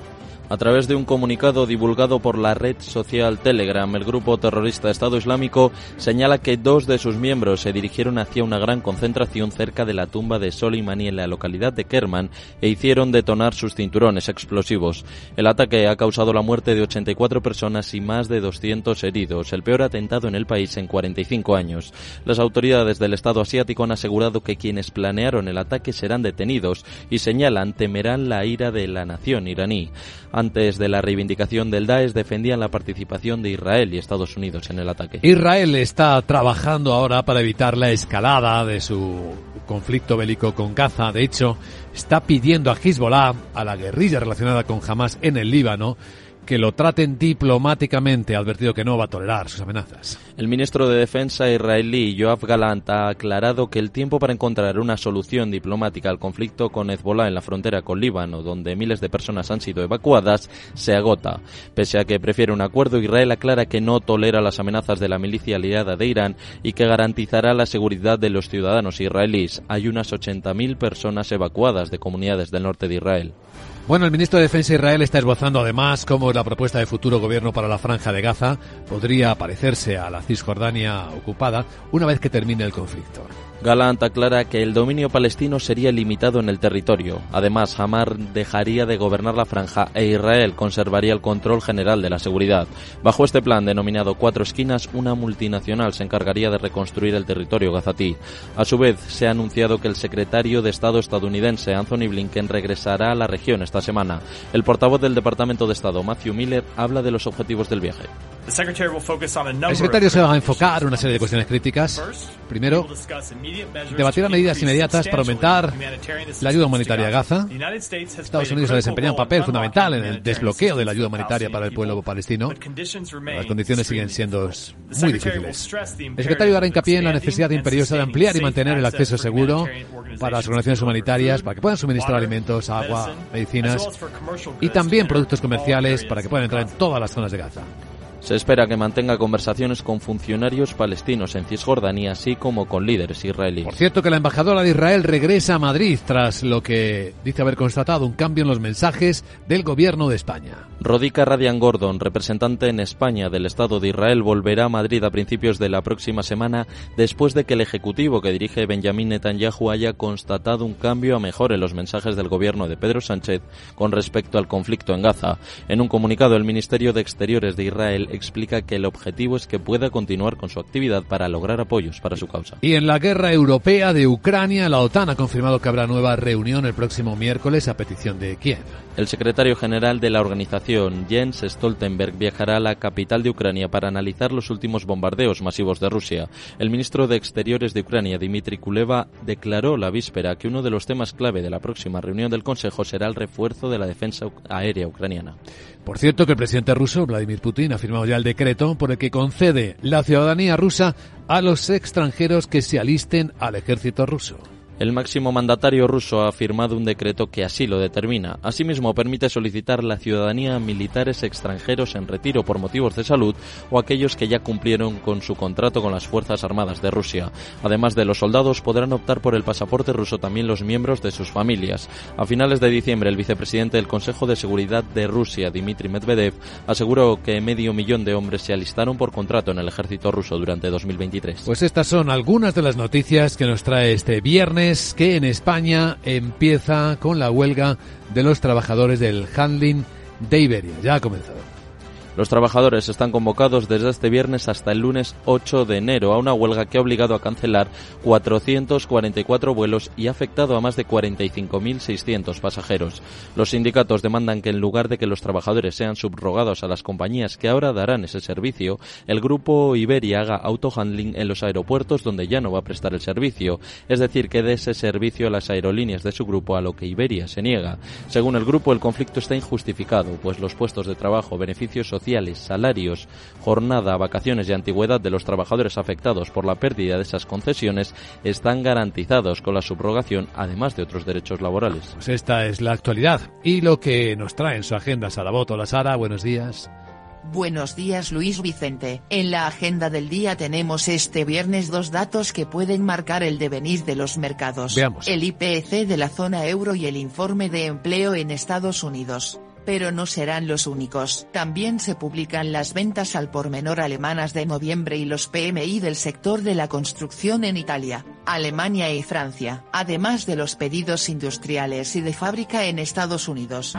A través de un comunicado divulgado por la red social Telegram, el grupo terrorista Estado Islámico señala que dos de sus miembros se dirigieron hacia una gran concentración cerca de la tumba de Soleimani en la localidad de Kerman e hicieron detonar sus cinturones explosivos. El ataque ha causado la muerte de 84 personas y más de 200 heridos, el peor atentado en el país en 45 años. Las autoridades del Estado asiático han asegurado que quienes planearon el ataque serán detenidos y señalan temerán la ira de la nación iraní. Antes de la reivindicación del Daesh defendían la participación de Israel y Estados Unidos en el ataque. Israel está trabajando ahora para evitar la escalada de su conflicto bélico con Gaza. De hecho, está pidiendo a Hezbollah, a la guerrilla relacionada con Hamas en el Líbano, que lo traten diplomáticamente. Ha advertido que no va a tolerar sus amenazas. El ministro de Defensa israelí Yoav Galant ha aclarado que el tiempo para encontrar una solución diplomática al conflicto con Hezbollah en la frontera con Líbano, donde miles de personas han sido evacuadas, se agota. Pese a que prefiere un acuerdo, Israel aclara que no tolera las amenazas de la milicia aliada de Irán y que garantizará la seguridad de los ciudadanos israelíes. Hay unas 80.000 personas evacuadas de comunidades del norte de Israel. Bueno, el ministro de Defensa de Israel está esbozando además cómo la propuesta de futuro gobierno para la franja de Gaza podría parecerse a la Cisjordania ocupada una vez que termine el conflicto. Galant aclara que el dominio palestino sería limitado en el territorio. Además, Hamas dejaría de gobernar la franja e Israel conservaría el control general de la seguridad. Bajo este plan denominado Cuatro Esquinas, una multinacional se encargaría de reconstruir el territorio gazatí. A su vez, se ha anunciado que el secretario de Estado estadounidense Anthony Blinken regresará a la región esta semana. El portavoz del Departamento de Estado, Matthew Miller, habla de los objetivos del viaje. El secretario se va a enfocar en una serie de cuestiones críticas. Primero, debatirá medidas inmediatas para aumentar la ayuda humanitaria a Gaza. Estados Unidos ha desempeñado un papel fundamental en el desbloqueo de la ayuda humanitaria para el pueblo palestino. Las condiciones siguen siendo muy difíciles. El secretario hará hincapié en la necesidad imperiosa de ampliar y mantener el acceso seguro para las organizaciones humanitarias, para que puedan suministrar alimentos, agua, medicinas y también productos comerciales para que puedan entrar en todas las zonas de Gaza. Se espera que mantenga conversaciones con funcionarios palestinos en Cisjordania, así como con líderes israelíes. Por cierto, que la embajadora de Israel regresa a Madrid tras lo que dice haber constatado un cambio en los mensajes del gobierno de España. Rodica Radian Gordon, representante en España del Estado de Israel, volverá a Madrid a principios de la próxima semana después de que el ejecutivo que dirige Benjamín Netanyahu haya constatado un cambio a mejor en los mensajes del gobierno de Pedro Sánchez con respecto al conflicto en Gaza. En un comunicado, el Ministerio de Exteriores de Israel explica que el objetivo es que pueda continuar con su actividad para lograr apoyos para su causa. Y en la guerra europea de Ucrania, la OTAN ha confirmado que habrá nueva reunión el próximo miércoles a petición de Kiev. El secretario general de la organización, Jens Stoltenberg, viajará a la capital de Ucrania para analizar los últimos bombardeos masivos de Rusia. El ministro de Exteriores de Ucrania, Dmitry Kuleva, declaró la víspera que uno de los temas clave de la próxima reunión del Consejo será el refuerzo de la defensa aérea ucraniana. Por cierto, que el presidente ruso, Vladimir Putin, ha firmado ya el decreto por el que concede la ciudadanía rusa a los extranjeros que se alisten al ejército ruso. El máximo mandatario ruso ha firmado un decreto que así lo determina. Asimismo, permite solicitar la ciudadanía a militares extranjeros en retiro por motivos de salud o aquellos que ya cumplieron con su contrato con las Fuerzas Armadas de Rusia. Además de los soldados, podrán optar por el pasaporte ruso también los miembros de sus familias. A finales de diciembre, el vicepresidente del Consejo de Seguridad de Rusia, Dmitry Medvedev, aseguró que medio millón de hombres se alistaron por contrato en el ejército ruso durante 2023. Pues estas son algunas de las noticias que nos trae este viernes que en España empieza con la huelga de los trabajadores del handling de Iberia. Ya ha comenzado. Los trabajadores están convocados desde este viernes hasta el lunes 8 de enero a una huelga que ha obligado a cancelar 444 vuelos y ha afectado a más de 45.600 pasajeros. Los sindicatos demandan que en lugar de que los trabajadores sean subrogados a las compañías que ahora darán ese servicio, el grupo Iberia haga autohandling en los aeropuertos donde ya no va a prestar el servicio, es decir, que dé ese servicio a las aerolíneas de su grupo a lo que Iberia se niega. Según el grupo, el conflicto está injustificado, pues los puestos de trabajo, beneficios sociales, salarios, jornada, vacaciones y antigüedad de los trabajadores afectados por la pérdida de esas concesiones están garantizados con la subrogación, además de otros derechos laborales. Pues esta es la actualidad y lo que nos trae en su agenda Saraboto. La Sara, buenos días. Buenos días Luis Vicente. En la agenda del día tenemos este viernes dos datos que pueden marcar el devenir de los mercados. Veamos. El IPC de la zona euro y el informe de empleo en Estados Unidos pero no serán los únicos. También se publican las ventas al por menor alemanas de noviembre y los PMI del sector de la construcción en Italia, Alemania y Francia, además de los pedidos industriales y de fábrica en Estados Unidos.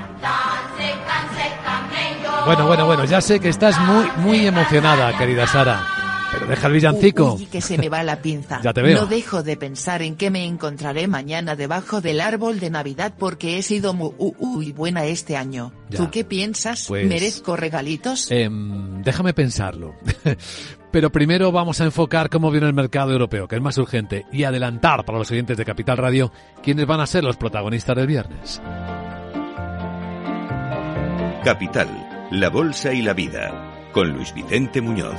Bueno, bueno, bueno, ya sé que estás muy, muy emocionada, querida Sara. Pero deja el villancico. Uy, que se me va la pinza. ya te veo. No dejo de pensar en que me encontraré mañana debajo del árbol de Navidad porque he sido muy uy, buena este año. Ya. ¿Tú qué piensas? Pues- ¿Merezco regalitos? Em, déjame pensarlo. Pero primero vamos a enfocar cómo viene el mercado europeo, que es más urgente, y adelantar para los oyentes de Capital Radio quiénes van a ser los protagonistas del viernes. Capital, la Bolsa y la Vida, con Luis Vicente Muñoz.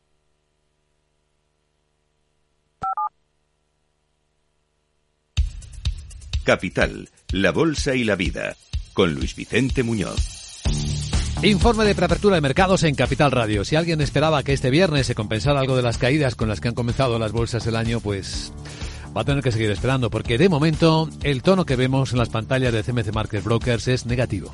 Capital, la Bolsa y la Vida, con Luis Vicente Muñoz. Informe de preapertura de mercados en Capital Radio. Si alguien esperaba que este viernes se compensara algo de las caídas con las que han comenzado las bolsas del año, pues va a tener que seguir esperando, porque de momento el tono que vemos en las pantallas de CMC Market Brokers es negativo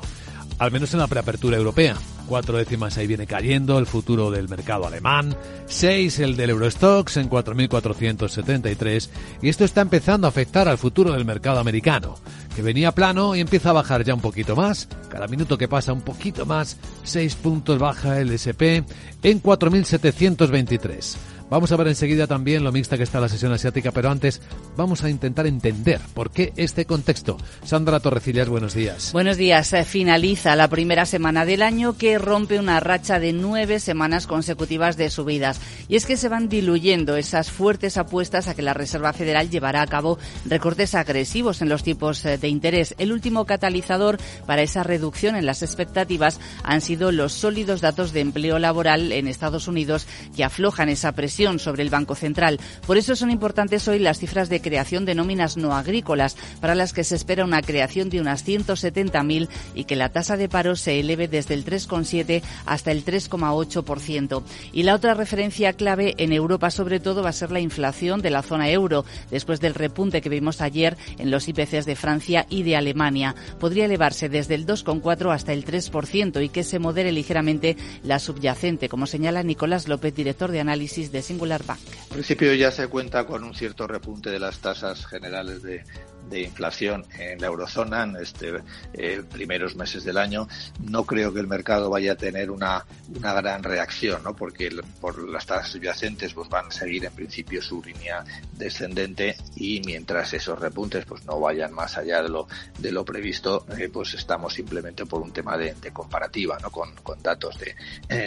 al menos en la preapertura europea. Cuatro décimas ahí viene cayendo el futuro del mercado alemán, seis el del Eurostox en 4.473 y esto está empezando a afectar al futuro del mercado americano, que venía plano y empieza a bajar ya un poquito más, cada minuto que pasa un poquito más, seis puntos baja el SP en 4.723. Vamos a ver enseguida también lo mixta que está la sesión asiática, pero antes vamos a intentar entender por qué este contexto. Sandra Torrecillas, buenos días. Buenos días. Finaliza la primera semana del año que rompe una racha de nueve semanas consecutivas de subidas. Y es que se van diluyendo esas fuertes apuestas a que la Reserva Federal llevará a cabo recortes agresivos en los tipos eh, de interés. El último catalizador para esa reducción en las expectativas han sido los sólidos datos de empleo laboral en Estados Unidos que aflojan esa presión sobre el Banco Central. Por eso son importantes hoy las cifras de creación de nóminas no agrícolas, para las que se espera una creación de unas 170.000 y que la tasa de paro se eleve desde el 3,7 hasta el 3,8%. Y la otra referencia clave en Europa, sobre todo, va a ser la inflación de la zona euro, después del repunte que vimos ayer en los IPCs de Francia y de Alemania. Podría elevarse desde el 2,4 hasta el 3% y que se modere ligeramente la subyacente, como señala Nicolás López, director de análisis de Singular. En principio ya se cuenta con un cierto repunte de las tasas generales de, de inflación en la eurozona en este eh, primeros meses del año, no creo que el mercado vaya a tener una, una gran reacción, ¿no? porque por las tasas subyacentes pues van a seguir en principio su línea descendente y mientras esos repuntes pues no vayan más allá de lo, de lo previsto, eh, pues estamos simplemente por un tema de, comparativa, ¿no? con, con datos de,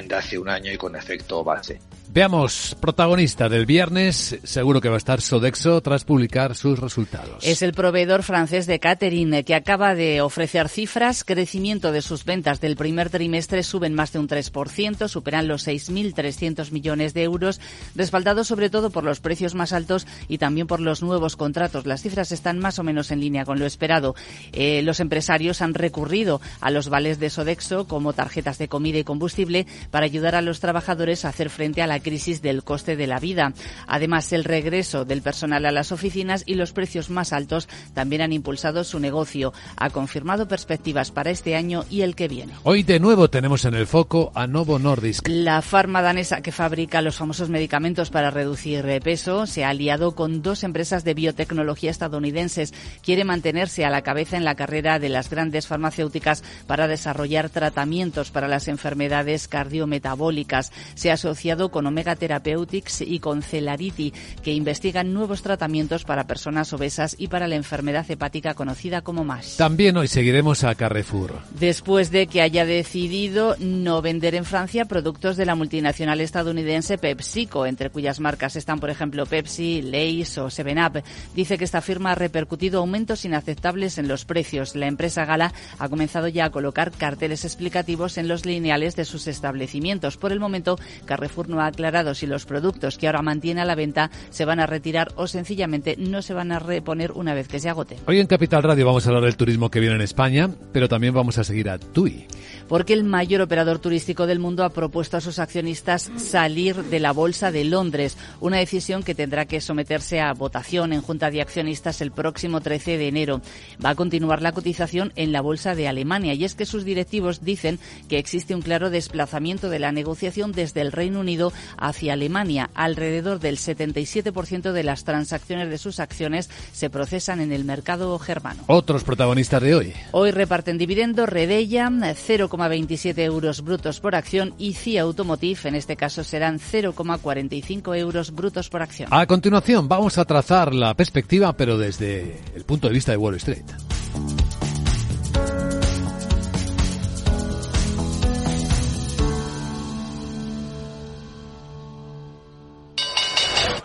de hace un año y con efecto base. Veamos, protagonista del viernes, seguro que va a estar Sodexo tras publicar sus resultados. Es el proveedor francés de catering que acaba de ofrecer cifras. Crecimiento de sus ventas del primer trimestre suben más de un 3%, superan los 6.300 millones de euros, respaldado sobre todo por los precios más altos y también por los nuevos contratos. Las cifras están más o menos en línea con lo esperado. Eh, los empresarios han recurrido a los vales de Sodexo como tarjetas de comida y combustible para ayudar a los trabajadores a hacer frente a la crisis del coste de la vida. Además, el regreso del personal a las oficinas y los precios más altos también han impulsado su negocio. Ha confirmado perspectivas para este año y el que viene. Hoy de nuevo tenemos en el foco a Novo Nordisk. La farma danesa que fabrica los famosos medicamentos para reducir peso se ha aliado con dos empresas de biotecnología estadounidenses. Quiere mantenerse a la cabeza en la carrera de las grandes farmacéuticas para desarrollar tratamientos para las enfermedades cardiometabólicas. Se ha asociado con Omega Therapeutics y con Celarity, que investigan nuevos tratamientos para personas obesas y para la enfermedad hepática conocida como MASH. También hoy seguiremos a Carrefour. Después de que haya decidido no vender en Francia productos de la multinacional estadounidense PepsiCo, entre cuyas marcas están, por ejemplo, Pepsi, Lay's o 7up, dice que esta firma ha repercutido aumentos inaceptables en los precios. La empresa Gala ha comenzado ya a colocar carteles explicativos en los lineales de sus establecimientos. Por el momento, Carrefour no ha aclarado si los productos que ahora mantiene a la venta se van a retirar o sencillamente no se van a reponer una vez Hoy en Capital Radio vamos a hablar del turismo que viene en España, pero también vamos a seguir a TUI. Porque el mayor operador turístico del mundo ha propuesto a sus accionistas salir de la Bolsa de Londres, una decisión que tendrá que someterse a votación en Junta de Accionistas el próximo 13 de enero. Va a continuar la cotización en la Bolsa de Alemania y es que sus directivos dicen que existe un claro desplazamiento de la negociación desde el Reino Unido hacia Alemania. Alrededor del 77% de las transacciones de sus acciones se procesan en el mercado germano. Otros protagonistas de hoy. Hoy reparten dividendos Redella 0,27 euros brutos por acción y CIA Automotive, en este caso serán 0,45 euros brutos por acción. A continuación vamos a trazar la perspectiva, pero desde el punto de vista de Wall Street.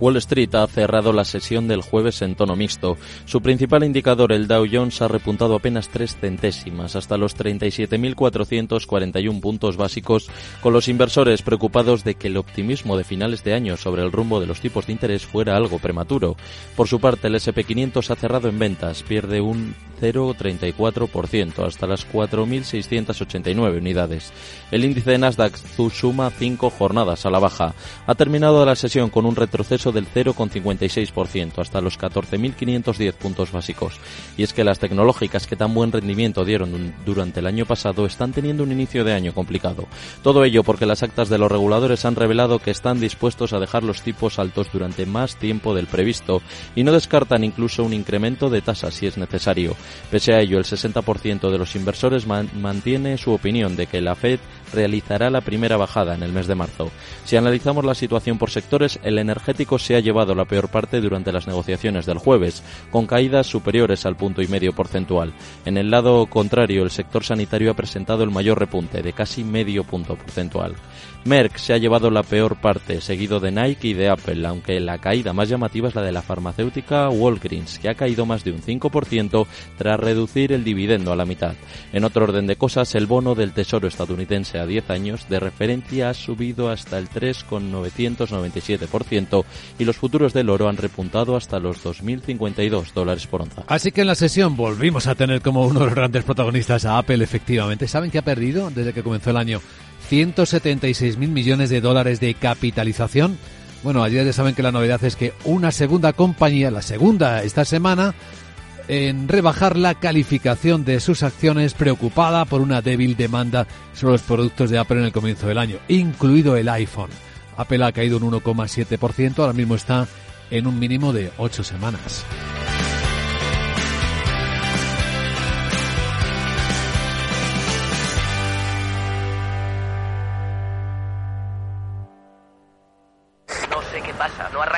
Wall Street ha cerrado la sesión del jueves en tono mixto. Su principal indicador, el Dow Jones, ha repuntado apenas tres centésimas, hasta los 37.441 puntos básicos, con los inversores preocupados de que el optimismo de finales de año sobre el rumbo de los tipos de interés fuera algo prematuro. Por su parte, el SP500 ha cerrado en ventas, pierde un 0,34% hasta las 4.689 unidades. El índice de Nasdaq suma cinco jornadas a la baja. Ha terminado la sesión con un retroceso del 0,56% hasta los 14.510 puntos básicos. Y es que las tecnológicas que tan buen rendimiento dieron durante el año pasado están teniendo un inicio de año complicado. Todo ello porque las actas de los reguladores han revelado que están dispuestos a dejar los tipos altos durante más tiempo del previsto y no descartan incluso un incremento de tasas si es necesario. Pese a ello, el 60% de los inversores mantiene su opinión de que la Fed realizará la primera bajada en el mes de marzo. Si analizamos la situación por sectores, el energético se ha llevado la peor parte durante las negociaciones del jueves, con caídas superiores al punto y medio porcentual. En el lado contrario, el sector sanitario ha presentado el mayor repunte, de casi medio punto porcentual. Merck se ha llevado la peor parte, seguido de Nike y de Apple, aunque la caída más llamativa es la de la farmacéutica Walgreens, que ha caído más de un 5% tras reducir el dividendo a la mitad. En otro orden de cosas, el bono del Tesoro estadounidense a 10 años de referencia ha subido hasta el 3,997% y los futuros del oro han repuntado hasta los 2.052 dólares por onza. Así que en la sesión volvimos a tener como uno de los grandes protagonistas a Apple, efectivamente. ¿Saben qué ha perdido desde que comenzó el año? 176 mil millones de dólares de capitalización. Bueno, ayer ya saben que la novedad es que una segunda compañía, la segunda esta semana, en rebajar la calificación de sus acciones preocupada por una débil demanda sobre los productos de Apple en el comienzo del año, incluido el iPhone. Apple ha caído un 1,7%, ahora mismo está en un mínimo de 8 semanas.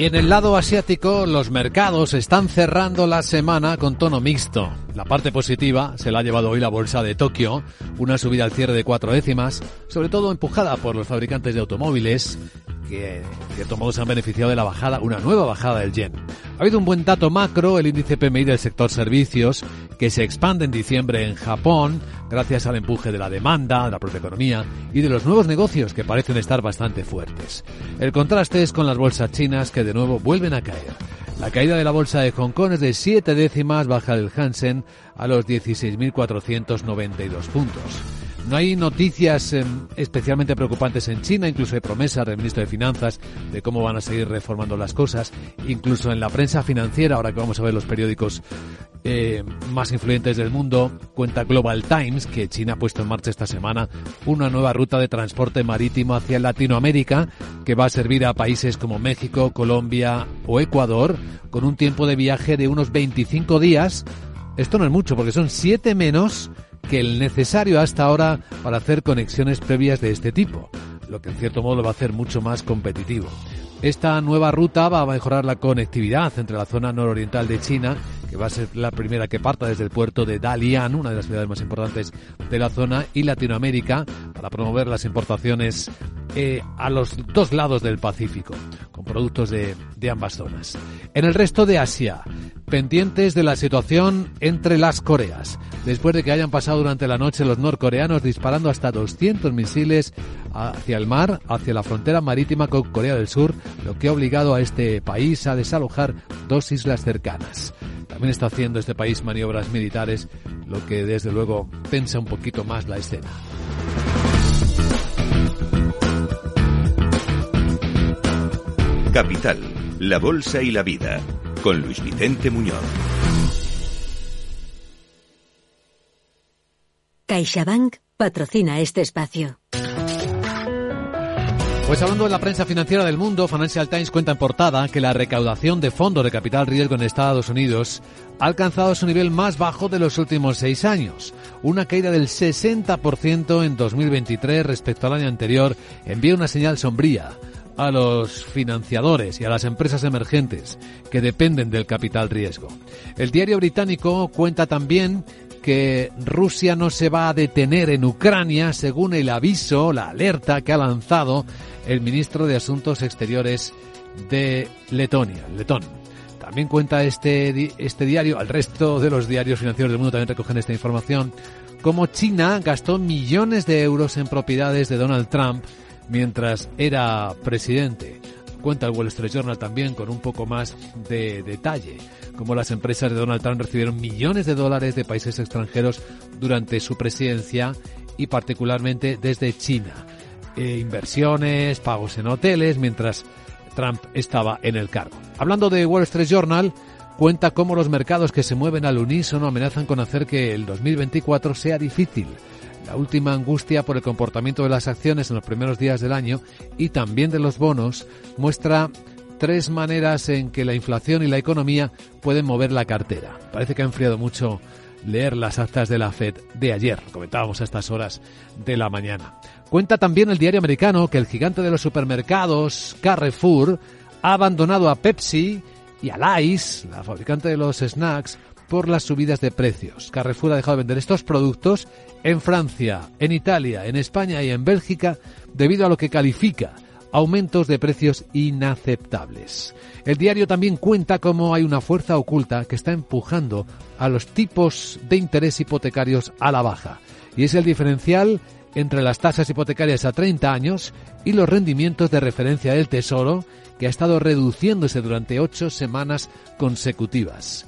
Y en el lado asiático, los mercados están cerrando la semana con tono mixto. La parte positiva se la ha llevado hoy la bolsa de Tokio, una subida al cierre de cuatro décimas, sobre todo empujada por los fabricantes de automóviles, que en cierto modo se han beneficiado de la bajada, una nueva bajada del yen. Ha habido un buen dato macro, el índice PMI del sector servicios, que se expande en diciembre en Japón, gracias al empuje de la demanda, de la propia economía y de los nuevos negocios que parecen estar bastante fuertes. El contraste es con las bolsas chinas que de nuevo vuelven a caer. La caída de la bolsa de Hong Kong es de siete décimas, baja del Hansen a los 16.492 puntos. No hay noticias em, especialmente preocupantes en China, incluso hay promesas del ministro de Finanzas de cómo van a seguir reformando las cosas. Incluso en la prensa financiera, ahora que vamos a ver los periódicos eh, más influyentes del mundo, cuenta Global Times que China ha puesto en marcha esta semana una nueva ruta de transporte marítimo hacia Latinoamérica que va a servir a países como México, Colombia o Ecuador con un tiempo de viaje de unos 25 días. Esto no es mucho porque son siete menos que el necesario hasta ahora para hacer conexiones previas de este tipo, lo que en cierto modo lo va a hacer mucho más competitivo. Esta nueva ruta va a mejorar la conectividad entre la zona nororiental de China, que va a ser la primera que parta desde el puerto de Dalian, una de las ciudades más importantes de la zona, y Latinoamérica, para promover las importaciones eh, a los dos lados del Pacífico, con productos de, de ambas zonas. En el resto de Asia, pendientes de la situación entre las Coreas, después de que hayan pasado durante la noche los norcoreanos disparando hasta 200 misiles hacia el mar, hacia la frontera marítima con Corea del Sur, lo que ha obligado a este país a desalojar dos islas cercanas. También está haciendo este país maniobras militares, lo que desde luego tensa un poquito más la escena. Capital, la Bolsa y la Vida, con Luis Vicente Muñoz. CaixaBank patrocina este espacio. Pues hablando de la prensa financiera del mundo, Financial Times cuenta en portada que la recaudación de fondos de capital riesgo en Estados Unidos ha alcanzado su nivel más bajo de los últimos seis años. Una caída del 60% en 2023 respecto al año anterior envía una señal sombría a los financiadores y a las empresas emergentes que dependen del capital riesgo. El diario británico cuenta también que Rusia no se va a detener en Ucrania según el aviso, la alerta que ha lanzado el ministro de Asuntos Exteriores de Letonia, Letón. También cuenta este, este diario, al resto de los diarios financieros del mundo también recogen esta información, como China gastó millones de euros en propiedades de Donald Trump mientras era presidente. Cuenta el Wall Street Journal también con un poco más de detalle, como las empresas de Donald Trump recibieron millones de dólares de países extranjeros durante su presidencia y particularmente desde China. Eh, inversiones, pagos en hoteles, mientras Trump estaba en el cargo. Hablando de Wall Street Journal, cuenta cómo los mercados que se mueven al unísono amenazan con hacer que el 2024 sea difícil la última angustia por el comportamiento de las acciones en los primeros días del año y también de los bonos muestra tres maneras en que la inflación y la economía pueden mover la cartera. Parece que ha enfriado mucho leer las actas de la Fed de ayer, comentábamos a estas horas de la mañana. Cuenta también el diario americano que el gigante de los supermercados, Carrefour, ha abandonado a Pepsi y a Lays, la fabricante de los snacks, por las subidas de precios. Carrefour ha dejado de vender estos productos en Francia, en Italia, en España y en Bélgica debido a lo que califica aumentos de precios inaceptables. El diario también cuenta cómo hay una fuerza oculta que está empujando a los tipos de interés hipotecarios a la baja, y es el diferencial entre las tasas hipotecarias a 30 años y los rendimientos de referencia del Tesoro, que ha estado reduciéndose durante ocho semanas consecutivas.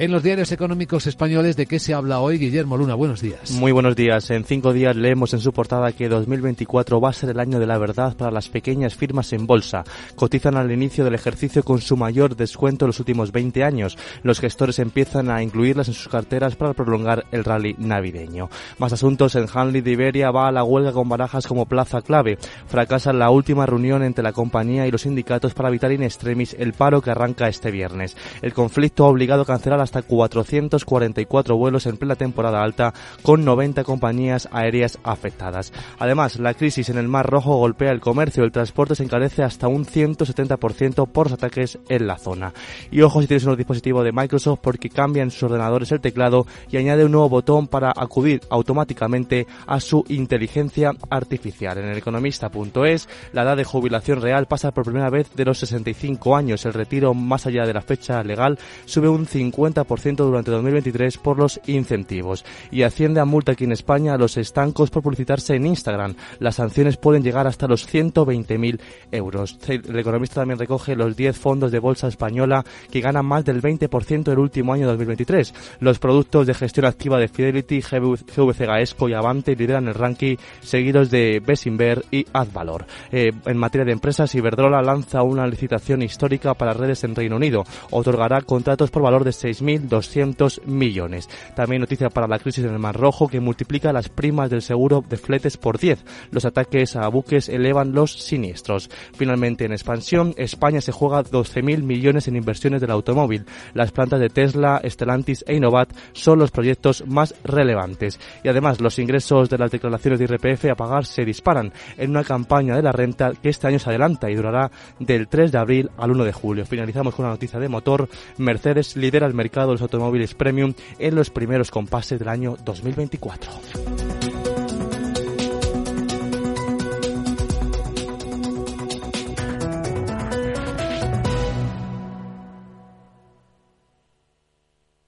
En los diarios económicos españoles, ¿de qué se habla hoy? Guillermo Luna, buenos días. Muy buenos días. En cinco días leemos en su portada que 2024 va a ser el año de la verdad para las pequeñas firmas en bolsa. Cotizan al inicio del ejercicio con su mayor descuento en los últimos 20 años. Los gestores empiezan a incluirlas en sus carteras para prolongar el rally navideño. Más asuntos, en Hanley de Iberia va a la huelga con barajas como plaza clave. Fracasa la última reunión entre la compañía y los sindicatos para evitar in extremis el paro que arranca este viernes. El conflicto ha obligado a cancelar hasta 444 vuelos en plena temporada alta, con 90 compañías aéreas afectadas. Además, la crisis en el Mar Rojo golpea el comercio, el transporte se encarece hasta un 170% por los ataques en la zona. Y ojo si tienes un dispositivo de Microsoft porque cambia en sus ordenadores el teclado y añade un nuevo botón para acudir automáticamente a su inteligencia artificial. En el economista.es, la edad de jubilación real pasa por primera vez de los 65 años. El retiro más allá de la fecha legal sube un 50 50% durante 2023 por los incentivos. Y Hacienda multa aquí en España a los estancos por publicitarse en Instagram. Las sanciones pueden llegar hasta los 120.000 euros. El economista también recoge los 10 fondos de bolsa española que ganan más del 20% el último año 2023. Los productos de gestión activa de Fidelity, GVC Gaesco y Avante lideran el ranking, seguidos de Besinver y Advalor. Eh, en materia de empresas, Iberdrola lanza una licitación histórica para redes en Reino Unido. Otorgará contratos por valor de 6.200 millones. También noticia para la crisis en el Mar Rojo que multiplica las primas del seguro de fletes por 10. Los ataques a buques elevan los siniestros. Finalmente, en expansión, España se juega 12.000 millones en inversiones del automóvil. Las plantas de Tesla, Stellantis e Innovat son los proyectos más relevantes. Y además, los ingresos de las declaraciones de IRPF a pagar se disparan en una campaña de la renta que este año se adelanta y durará del 3 de abril al 1 de julio. Finalizamos con una noticia de motor. Mercedes lidera el mercado de los automóviles premium en los primeros compases del año 2024.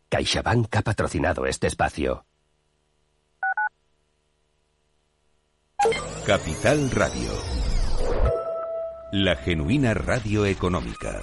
CaixaBank ha patrocinado este espacio. Capital Radio. La genuina radio económica.